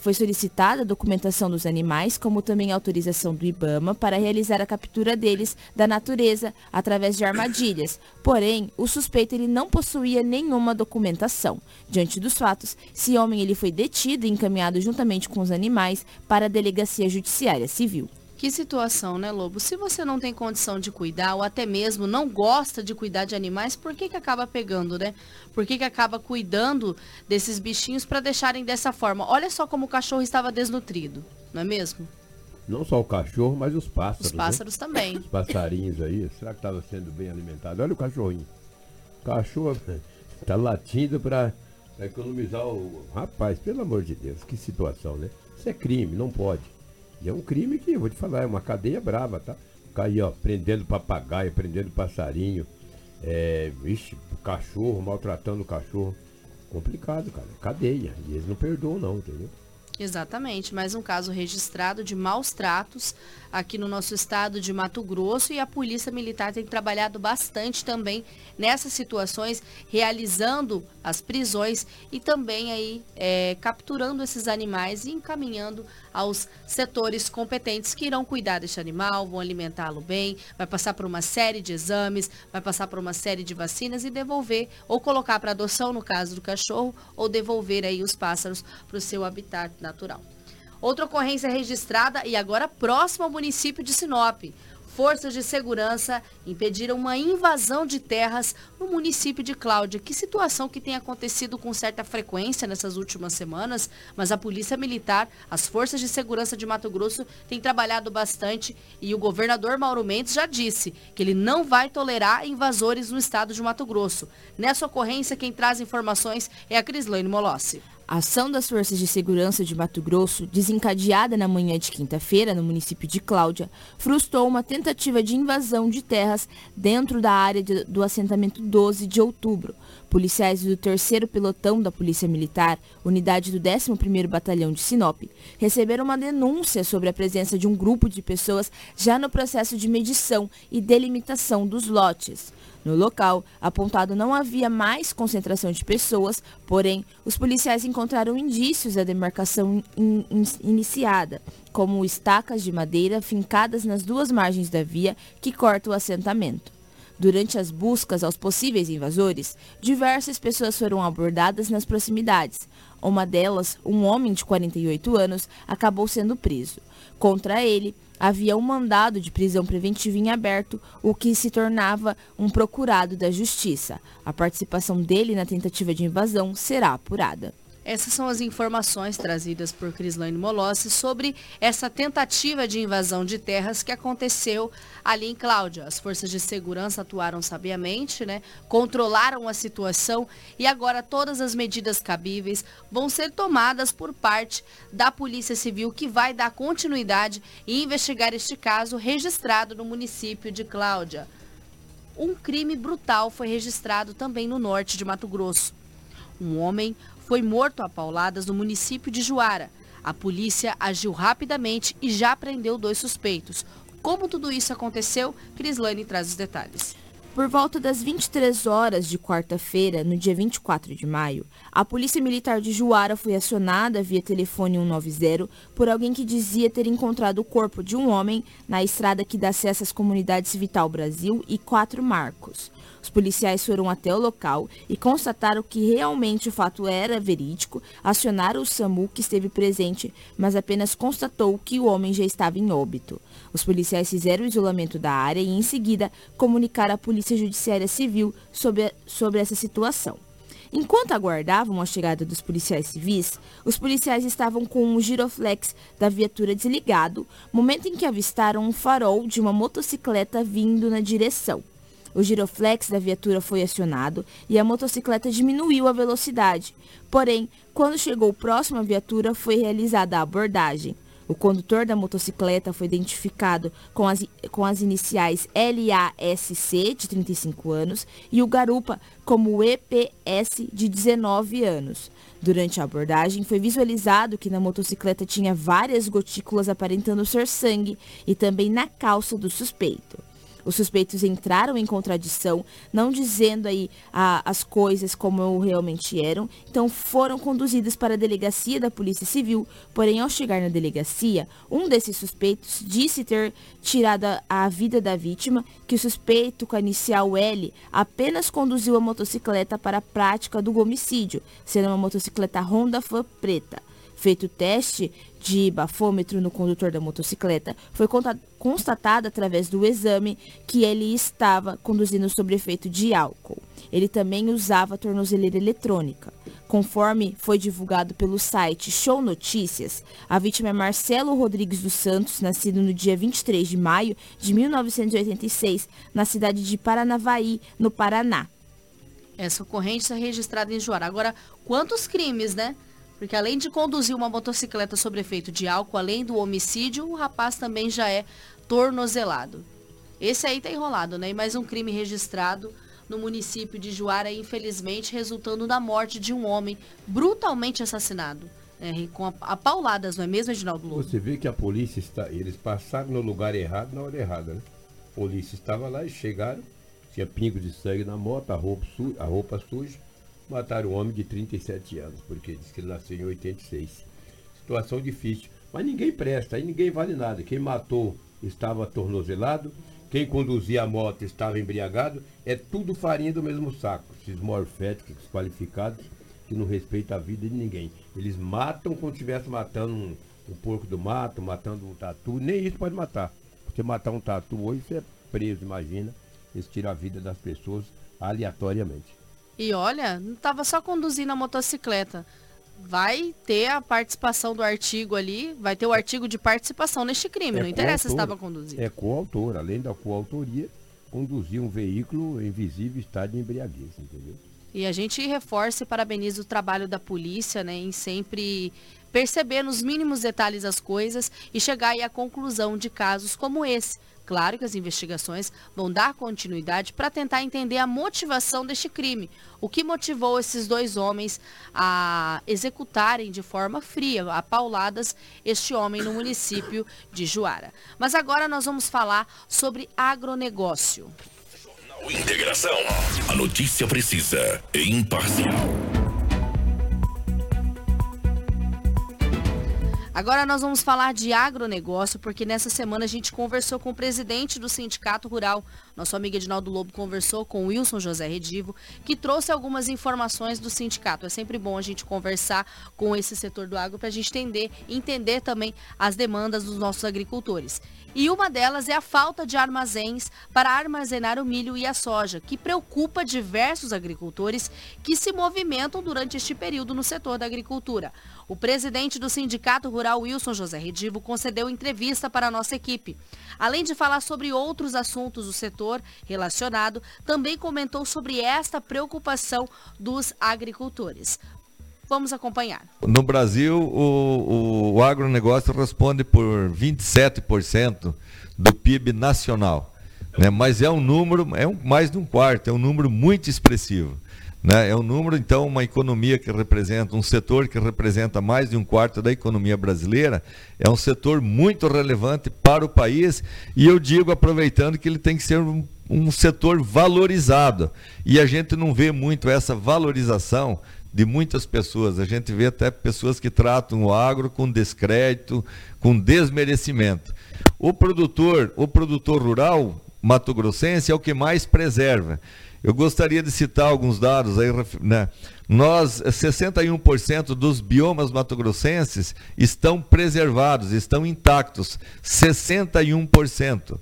foi solicitada a documentação dos animais, como também a autorização do IBAMA para realizar a captura deles da natureza através de armadilhas. Porém, o suspeito ele não possuía nenhuma documentação. Diante dos fatos, esse homem ele foi detido e encaminhado juntamente com os animais para a Delegacia Judiciária Civil. Que situação, né, Lobo? Se você não tem condição de cuidar ou até mesmo não gosta de cuidar de animais, por que, que acaba pegando, né? Por que, que acaba cuidando desses bichinhos para deixarem dessa forma? Olha só como o cachorro estava desnutrido, não é mesmo? Não só o cachorro, mas os pássaros. Os né? pássaros né? também. Os passarinhos aí, será que estava sendo bem alimentado? Olha o cachorrinho. O cachorro está latindo para economizar o. Rapaz, pelo amor de Deus, que situação, né? Isso é crime, não pode. E é um crime que, vou te falar, é uma cadeia brava, tá? Ficar aí, ó, prendendo papagaio, prendendo passarinho, é, vixe, cachorro, maltratando o cachorro. Complicado, cara. Cadeia. E eles não perdoam, não, entendeu? Exatamente, mais um caso registrado de maus tratos aqui no nosso estado de Mato Grosso e a Polícia Militar tem trabalhado bastante também nessas situações, realizando as prisões e também aí é, capturando esses animais e encaminhando aos setores competentes que irão cuidar desse animal, vão alimentá-lo bem, vai passar por uma série de exames, vai passar por uma série de vacinas e devolver ou colocar para adoção no caso do cachorro ou devolver aí os pássaros para o seu habitat natural. Outra ocorrência registrada e agora próxima ao município de Sinop. Forças de segurança impediram uma invasão de terras no município de Cláudia. Que situação que tem acontecido com certa frequência nessas últimas semanas, mas a Polícia Militar, as Forças de Segurança de Mato Grosso têm trabalhado bastante e o governador Mauro Mendes já disse que ele não vai tolerar invasores no estado de Mato Grosso. Nessa ocorrência, quem traz informações é a Crislane Molossi. A ação das Forças de Segurança de Mato Grosso, desencadeada na manhã de quinta-feira no município de Cláudia, frustrou uma tentativa de invasão de terras dentro da área de, do assentamento 12 de outubro. Policiais do 3 Pelotão da Polícia Militar, unidade do 11º Batalhão de Sinop, receberam uma denúncia sobre a presença de um grupo de pessoas já no processo de medição e delimitação dos lotes. No local, apontado não havia mais concentração de pessoas, porém, os policiais encontraram indícios da demarcação in in iniciada, como estacas de madeira fincadas nas duas margens da via que corta o assentamento. Durante as buscas aos possíveis invasores, diversas pessoas foram abordadas nas proximidades. Uma delas, um homem de 48 anos, acabou sendo preso. Contra ele, havia um mandado de prisão preventiva em aberto, o que se tornava um procurado da justiça. A participação dele na tentativa de invasão será apurada. Essas são as informações trazidas por Crislane Molossi sobre essa tentativa de invasão de terras que aconteceu ali em Cláudia. As forças de segurança atuaram sabiamente, né? controlaram a situação e agora todas as medidas cabíveis vão ser tomadas por parte da Polícia Civil, que vai dar continuidade e investigar este caso registrado no município de Cláudia. Um crime brutal foi registrado também no norte de Mato Grosso. Um homem foi morto a pauladas no município de Juara. A polícia agiu rapidamente e já prendeu dois suspeitos. Como tudo isso aconteceu, Crislane traz os detalhes. Por volta das 23 horas de quarta-feira, no dia 24 de maio, a Polícia Militar de Juara foi acionada via telefone 190 por alguém que dizia ter encontrado o corpo de um homem na estrada que dá acesso às comunidades Vital Brasil e Quatro Marcos. Os policiais foram até o local e constataram que realmente o fato era verídico, acionaram o SAMU que esteve presente, mas apenas constatou que o homem já estava em óbito. Os policiais fizeram o isolamento da área e, em seguida, comunicaram à Polícia Judiciária Civil sobre, sobre essa situação. Enquanto aguardavam a chegada dos policiais civis, os policiais estavam com o giroflex da viatura desligado, momento em que avistaram um farol de uma motocicleta vindo na direção. O giroflex da viatura foi acionado e a motocicleta diminuiu a velocidade. Porém, quando chegou próximo à viatura, foi realizada a abordagem. O condutor da motocicleta foi identificado com as, com as iniciais LASC, de 35 anos, e o garupa como EPS, de 19 anos. Durante a abordagem, foi visualizado que na motocicleta tinha várias gotículas aparentando ser sangue e também na calça do suspeito. Os suspeitos entraram em contradição, não dizendo aí a, as coisas como realmente eram, então foram conduzidos para a delegacia da Polícia Civil, porém ao chegar na delegacia, um desses suspeitos disse ter tirado a, a vida da vítima, que o suspeito com a inicial L apenas conduziu a motocicleta para a prática do homicídio, sendo uma motocicleta Honda Fan preta. Feito o teste de bafômetro no condutor da motocicleta, foi constatado através do exame que ele estava conduzindo sob efeito de álcool. Ele também usava tornozeleira eletrônica. Conforme foi divulgado pelo site Show Notícias, a vítima é Marcelo Rodrigues dos Santos, nascido no dia 23 de maio de 1986, na cidade de Paranavaí, no Paraná. Essa ocorrência é registrada em Juara. Agora, quantos crimes, né? Porque além de conduzir uma motocicleta sob efeito de álcool, além do homicídio, o rapaz também já é tornozelado. Esse aí tá enrolado, né? E mais um crime registrado no município de Juara, infelizmente, resultando na morte de um homem brutalmente assassinado. É, com a, pauladas, não é mesmo, Reginaldo Lobo? Você vê que a polícia está. Eles passaram no lugar errado na hora errada, né? A polícia estava lá e chegaram, tinha pingo de sangue na moto, a roupa, a roupa suja mataram um homem de 37 anos, porque diz que ele nasceu em 86. Situação difícil. Mas ninguém presta, aí ninguém vale nada. Quem matou estava tornozelado, quem conduzia a moto estava embriagado, é tudo farinha do mesmo saco. Esses morféticos desqualificados que não respeitam a vida de ninguém. Eles matam como se estivesse matando um, um, porco do mato, matando um tatu. Nem isso pode matar. Você matar um tatu hoje, você é preso, imagina. Eles tiram a vida das pessoas aleatoriamente. E olha, não estava só conduzindo a motocicleta. Vai ter a participação do artigo ali, vai ter o artigo de participação neste crime, é não interessa se estava conduzindo. É coautor, além da coautoria, conduzir um veículo em visível estado de embriaguez, entendeu? E a gente reforça e parabeniza o trabalho da polícia, né, em sempre perceber nos mínimos detalhes as coisas e chegar aí à conclusão de casos como esse Claro que as investigações vão dar continuidade para tentar entender a motivação deste crime. O que motivou esses dois homens a executarem de forma fria, a pauladas, este homem no município de Juara. Mas agora nós vamos falar sobre agronegócio. Integração. A notícia precisa e imparcial. Agora nós vamos falar de agronegócio, porque nessa semana a gente conversou com o presidente do Sindicato Rural. Nosso amigo Edinaldo Lobo conversou com Wilson José Redivo, que trouxe algumas informações do sindicato. É sempre bom a gente conversar com esse setor do agro para a gente entender, entender também as demandas dos nossos agricultores. E uma delas é a falta de armazéns para armazenar o milho e a soja, que preocupa diversos agricultores que se movimentam durante este período no setor da agricultura. O presidente do Sindicato Rural, Wilson José Redivo, concedeu entrevista para a nossa equipe. Além de falar sobre outros assuntos do setor relacionado, também comentou sobre esta preocupação dos agricultores. Vamos acompanhar. No Brasil, o, o agronegócio responde por 27% do PIB nacional. Né? Mas é um número, é um, mais de um quarto, é um número muito expressivo. Né? É um número, então, uma economia que representa, um setor que representa mais de um quarto da economia brasileira, é um setor muito relevante para o país e eu digo, aproveitando, que ele tem que ser um, um setor valorizado. E a gente não vê muito essa valorização de muitas pessoas. A gente vê até pessoas que tratam o agro com descrédito, com desmerecimento. O produtor, o produtor rural mato-grossense é o que mais preserva. Eu gostaria de citar alguns dados aí, né? Nós, 61% dos biomas mato-grossenses estão preservados, estão intactos. 61%.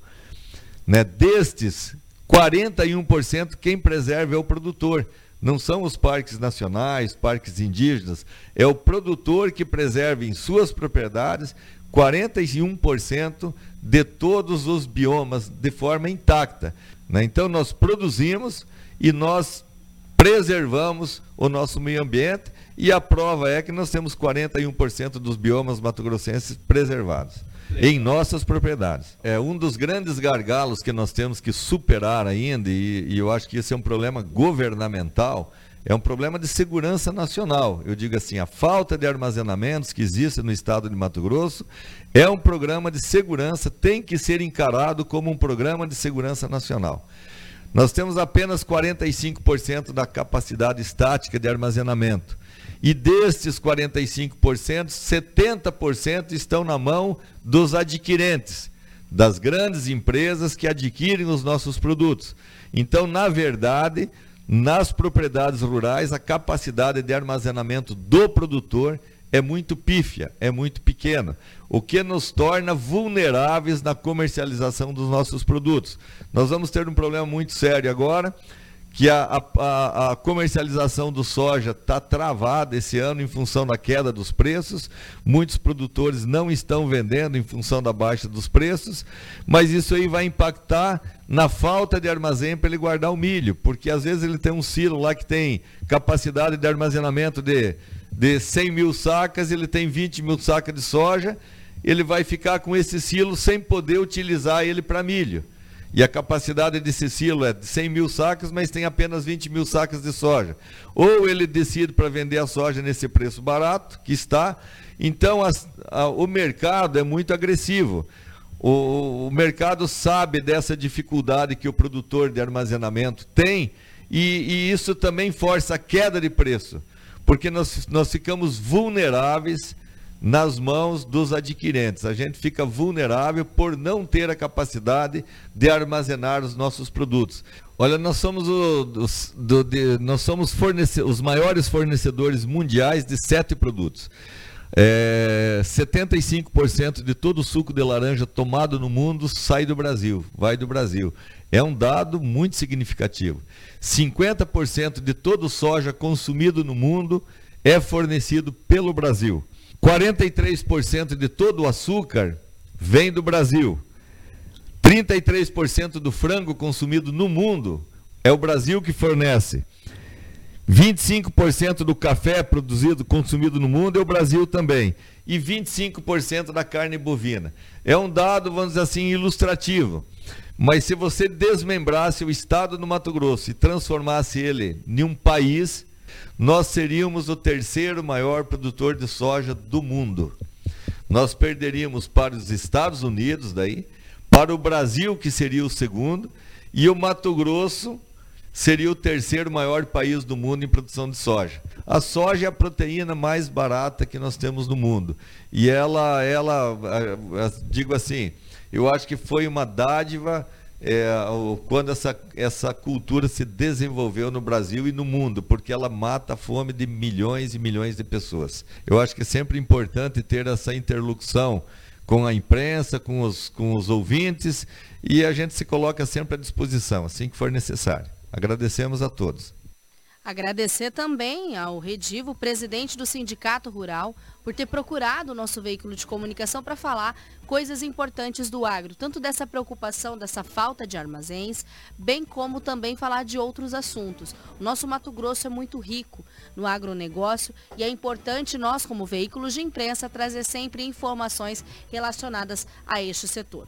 Né? Destes, 41% quem preserva é o produtor. Não são os parques nacionais, parques indígenas, é o produtor que preserva em suas propriedades 41% de todos os biomas de forma intacta. Né? Então, nós produzimos e nós preservamos o nosso meio ambiente e a prova é que nós temos 41% dos biomas mato-grossenses preservados em nossas propriedades. É um dos grandes gargalos que nós temos que superar ainda e, e eu acho que esse é um problema governamental é um problema de segurança nacional. Eu digo assim, a falta de armazenamentos que existe no estado de Mato Grosso é um programa de segurança, tem que ser encarado como um programa de segurança nacional. Nós temos apenas 45% da capacidade estática de armazenamento. E destes 45%, 70% estão na mão dos adquirentes, das grandes empresas que adquirem os nossos produtos. Então, na verdade, nas propriedades rurais, a capacidade de armazenamento do produtor é muito pífia, é muito pequena, o que nos torna vulneráveis na comercialização dos nossos produtos. Nós vamos ter um problema muito sério agora, que a, a, a comercialização do soja está travada esse ano em função da queda dos preços. Muitos produtores não estão vendendo em função da baixa dos preços, mas isso aí vai impactar na falta de armazém para ele guardar o milho, porque às vezes ele tem um silo lá que tem capacidade de armazenamento de, de 100 mil sacas, ele tem 20 mil sacas de soja, ele vai ficar com esse silo sem poder utilizar ele para milho. E a capacidade desse silo é de 100 mil sacas, mas tem apenas 20 mil sacas de soja. Ou ele decide para vender a soja nesse preço barato, que está. Então, a, o mercado é muito agressivo. O, o, mercado sabe dessa dificuldade que o produtor de armazenamento tem, e, e isso também força a queda de preço, porque nós, nós ficamos vulneráveis nas mãos dos adquirentes. A gente fica vulnerável por não ter a capacidade de armazenar os nossos produtos. Olha, nós somos, o, do, de, nós somos fornece, os maiores fornecedores mundiais de sete produtos. É, 75% de todo o suco de laranja tomado no mundo sai do Brasil, vai do Brasil. É um dado muito significativo. 50% de todo o soja consumido no mundo é fornecido pelo Brasil. 43% de todo o açúcar vem do Brasil. 33% do frango consumido no mundo é o Brasil que fornece. 25% do café produzido, consumido no mundo é o Brasil também. E 25% da carne bovina. É um dado, vamos dizer assim, ilustrativo. Mas se você desmembrasse o estado do Mato Grosso e transformasse ele em um país, nós seríamos o terceiro maior produtor de soja do mundo. Nós perderíamos para os Estados Unidos daí, para o Brasil, que seria o segundo, e o Mato Grosso seria o terceiro maior país do mundo em produção de soja. A soja é a proteína mais barata que nós temos no mundo. E ela, ela digo assim, eu acho que foi uma dádiva é, quando essa, essa cultura se desenvolveu no Brasil e no mundo, porque ela mata a fome de milhões e milhões de pessoas. Eu acho que é sempre importante ter essa interlocução com a imprensa, com os, com os ouvintes, e a gente se coloca sempre à disposição, assim que for necessário. Agradecemos a todos. Agradecer também ao Redivo, presidente do Sindicato Rural, por ter procurado o nosso veículo de comunicação para falar coisas importantes do agro, tanto dessa preocupação, dessa falta de armazéns, bem como também falar de outros assuntos. O nosso Mato Grosso é muito rico no agronegócio e é importante nós, como veículos de imprensa, trazer sempre informações relacionadas a este setor.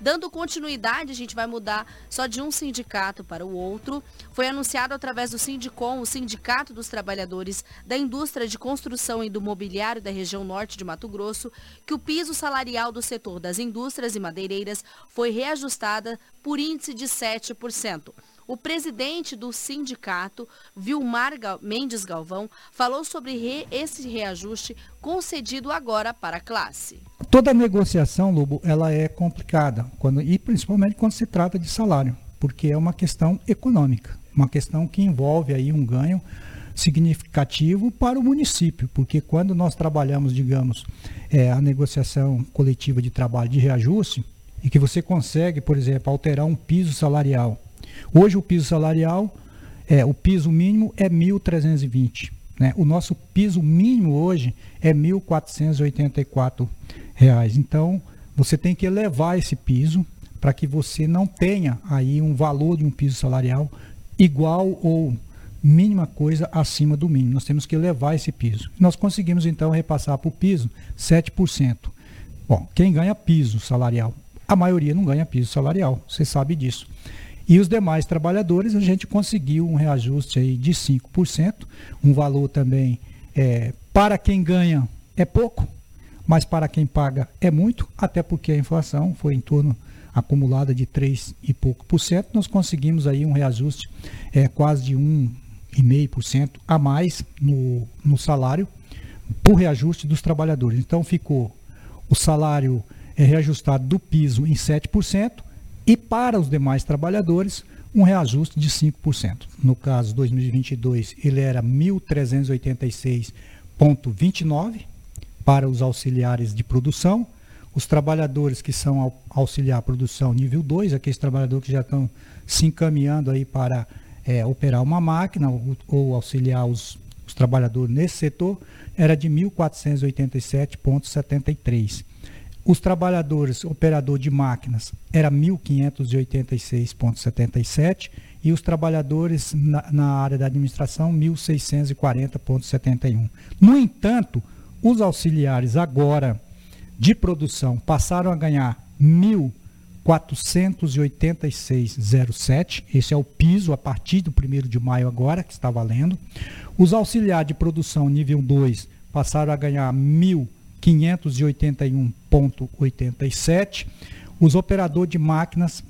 Dando continuidade, a gente vai mudar só de um sindicato para o outro. Foi anunciado através do Sindicom, o Sindicato dos Trabalhadores da Indústria de Construção e do Mobiliário da região norte de Mato Grosso, que o piso salarial do setor das indústrias e madeireiras foi reajustada por índice de 7%. O presidente do sindicato, Vilmar Mendes Galvão, falou sobre re esse reajuste concedido agora para a classe. Toda negociação, Lobo, ela é complicada, quando, e principalmente quando se trata de salário, porque é uma questão econômica, uma questão que envolve aí um ganho significativo para o município, porque quando nós trabalhamos, digamos, é, a negociação coletiva de trabalho de reajuste, e que você consegue, por exemplo, alterar um piso salarial Hoje o piso salarial, é, o piso mínimo é 1.320. Né? O nosso piso mínimo hoje é R$ 1.484. Então, você tem que elevar esse piso para que você não tenha aí um valor de um piso salarial igual ou mínima coisa acima do mínimo. Nós temos que elevar esse piso. Nós conseguimos então repassar para o piso 7%. Bom, quem ganha piso salarial? A maioria não ganha piso salarial, você sabe disso. E os demais trabalhadores, a gente conseguiu um reajuste aí de 5%, um valor também é, para quem ganha é pouco, mas para quem paga é muito, até porque a inflação foi em torno acumulada de 3 e pouco por cento, nós conseguimos aí um reajuste é, quase de 1,5% a mais no, no salário por reajuste dos trabalhadores. Então ficou o salário é, reajustado do piso em 7%, e para os demais trabalhadores, um reajuste de 5%. No caso 2022, ele era 1.386,29 para os auxiliares de produção. Os trabalhadores que são auxiliar produção nível 2, aqueles trabalhadores que já estão se encaminhando aí para é, operar uma máquina ou, ou auxiliar os, os trabalhadores nesse setor, era de 1.487,73. Os trabalhadores, operador de máquinas, era 1.586,77 e os trabalhadores na, na, área da administração, 1.640,71. No entanto, os auxiliares agora de produção passaram a ganhar 1.486,07. Esse é o piso a partir do 1 de maio agora, que está valendo. Os auxiliares de produção nível 2 passaram a ganhar 1.000 581,87. Os operadores de máquinas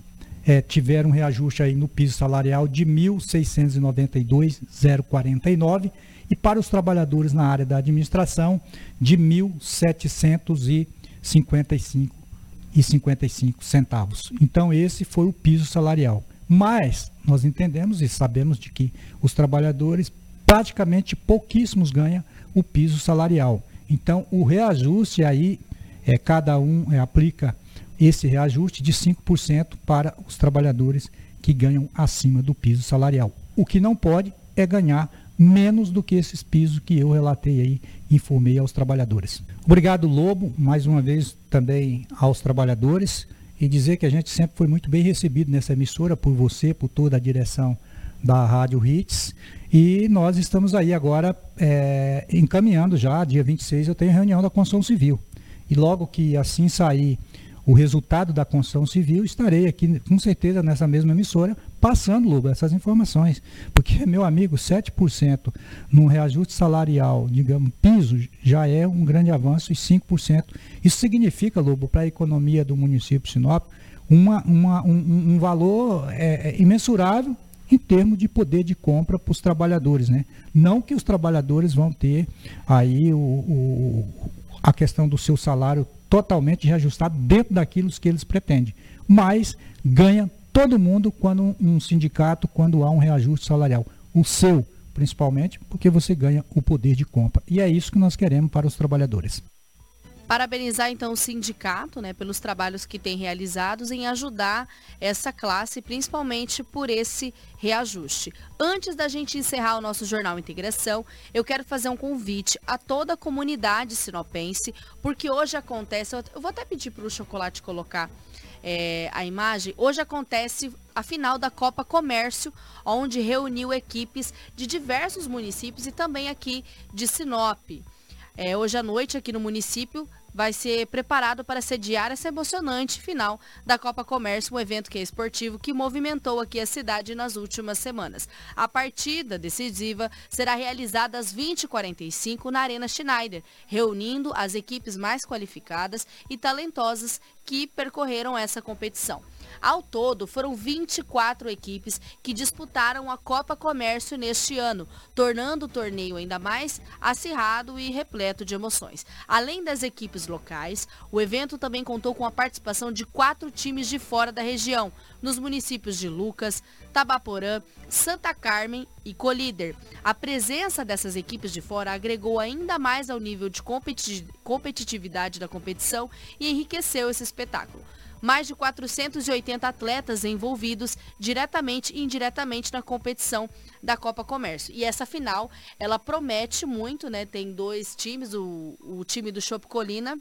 é, tiveram um reajuste aí no piso salarial de 1.692,049 e para os trabalhadores na área da administração de 1.755,55 centavos. Então esse foi o piso salarial. Mas nós entendemos e sabemos de que os trabalhadores praticamente pouquíssimos ganham o piso salarial. Então, o reajuste aí, é, cada um é, aplica esse reajuste de 5% para os trabalhadores que ganham acima do piso salarial. O que não pode é ganhar menos do que esses pisos que eu relatei aí, informei aos trabalhadores. Obrigado, Lobo, mais uma vez também aos trabalhadores e dizer que a gente sempre foi muito bem recebido nessa emissora por você, por toda a direção da Rádio Hits e nós estamos aí agora é, encaminhando já, dia 26 eu tenho reunião da construção civil. E logo que assim sair o resultado da construção civil, estarei aqui com certeza nessa mesma emissora passando, Luba, essas informações. Porque, meu amigo, 7% num reajuste salarial, digamos, piso, já é um grande avanço e 5%. Isso significa, Lobo, para a economia do município de Sinop, uma, uma, um, um valor é, é imensurável em termos de poder de compra para os trabalhadores, né? Não que os trabalhadores vão ter aí o, o, a questão do seu salário totalmente reajustado dentro daquilo que eles pretendem, mas ganha todo mundo quando um, sindicato, quando há um reajuste salarial. O seu, principalmente, porque você ganha o poder de compra. E é isso que nós queremos para os trabalhadores. Parabenizar então o sindicato, né, pelos trabalhos que tem realizados em ajudar essa classe, principalmente por esse reajuste. Antes da gente encerrar o nosso jornal Integração, eu quero fazer um convite a toda a comunidade sinopense, porque hoje acontece, eu vou até pedir para o chocolate colocar é, a imagem, hoje acontece a final da Copa Comércio, onde reuniu equipes de diversos municípios e também aqui de Sinop. É, hoje à noite, aqui no município, vai ser preparado para sediar essa emocionante final da Copa Comércio, um evento que é esportivo que movimentou aqui a cidade nas últimas semanas. A partida decisiva será realizada às 20h45 na Arena Schneider, reunindo as equipes mais qualificadas e talentosas que percorreram essa competição. Ao todo, foram 24 equipes que disputaram a Copa Comércio neste ano, tornando o torneio ainda mais acirrado e repleto de emoções. Além das equipes locais, o evento também contou com a participação de quatro times de fora da região, nos municípios de Lucas, Tabaporã, Santa Carmen e Colíder. A presença dessas equipes de fora agregou ainda mais ao nível de competitividade da competição e enriqueceu esse espetáculo mais de 480 atletas envolvidos diretamente e indiretamente na competição da Copa Comércio. E essa final, ela promete muito, né? Tem dois times, o, o time do Chopp Colina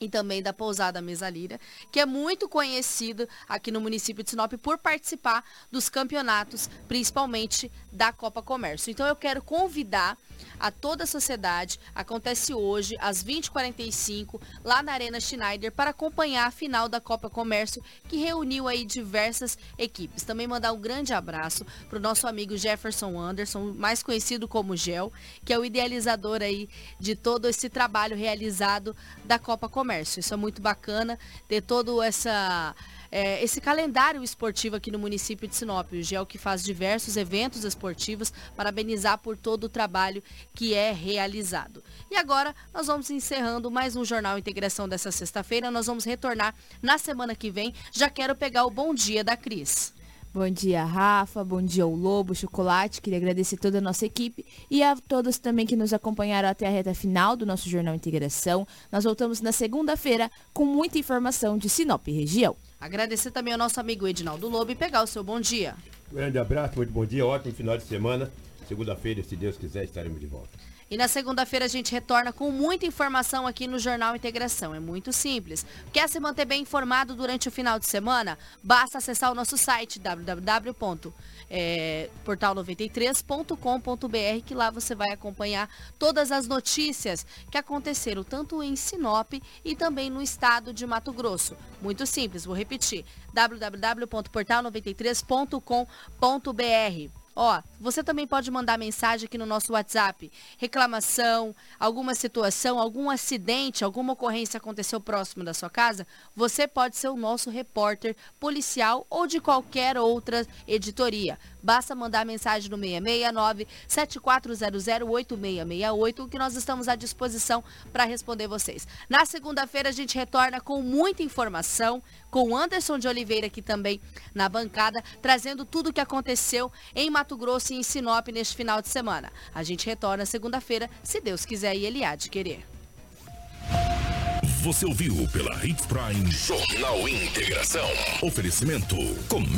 e também da Pousada Mesalira, que é muito conhecido aqui no município de Sinop por participar dos campeonatos, principalmente da Copa Comércio. Então eu quero convidar a toda a sociedade. Acontece hoje, às 20h45, lá na Arena Schneider, para acompanhar a final da Copa Comércio, que reuniu aí diversas equipes. Também mandar um grande abraço para o nosso amigo Jefferson Anderson, mais conhecido como Gel, que é o idealizador aí de todo esse trabalho realizado da Copa Comércio. Isso é muito bacana, ter todo essa é, esse calendário esportivo aqui no município de Sinop. O GEL que faz diversos eventos esportivos, parabenizar por todo o trabalho que é realizado. E agora nós vamos encerrando mais um Jornal Integração dessa sexta-feira. Nós vamos retornar na semana que vem. Já quero pegar o bom dia da Cris. Bom dia, Rafa. Bom dia ao Lobo, Chocolate. Queria agradecer toda a nossa equipe e a todos também que nos acompanharam até a reta final do nosso Jornal Integração. Nós voltamos na segunda-feira com muita informação de Sinop região. Agradecer também ao nosso amigo Edinaldo Lobo e pegar o seu bom dia. Grande abraço, muito bom dia, ótimo final de semana. Segunda-feira, se Deus quiser, estaremos de volta. E na segunda-feira a gente retorna com muita informação aqui no Jornal Integração. É muito simples. Quer se manter bem informado durante o final de semana? Basta acessar o nosso site www.portal93.com.br que lá você vai acompanhar todas as notícias que aconteceram tanto em Sinop e também no estado de Mato Grosso. Muito simples, vou repetir. www.portal93.com.br Ó, você também pode mandar mensagem aqui no nosso WhatsApp. Reclamação, alguma situação, algum acidente, alguma ocorrência aconteceu próximo da sua casa, você pode ser o nosso repórter policial ou de qualquer outra editoria. Basta mandar mensagem no 669 74008668 que nós estamos à disposição para responder vocês. Na segunda-feira a gente retorna com muita informação, com Anderson de Oliveira aqui também na bancada, trazendo tudo o que aconteceu em Mato Grosso e em Sinop neste final de semana. A gente retorna segunda-feira, se Deus quiser e Ele há de querer. Você ouviu pela Hits Prime Jornal Integração. Oferecimento com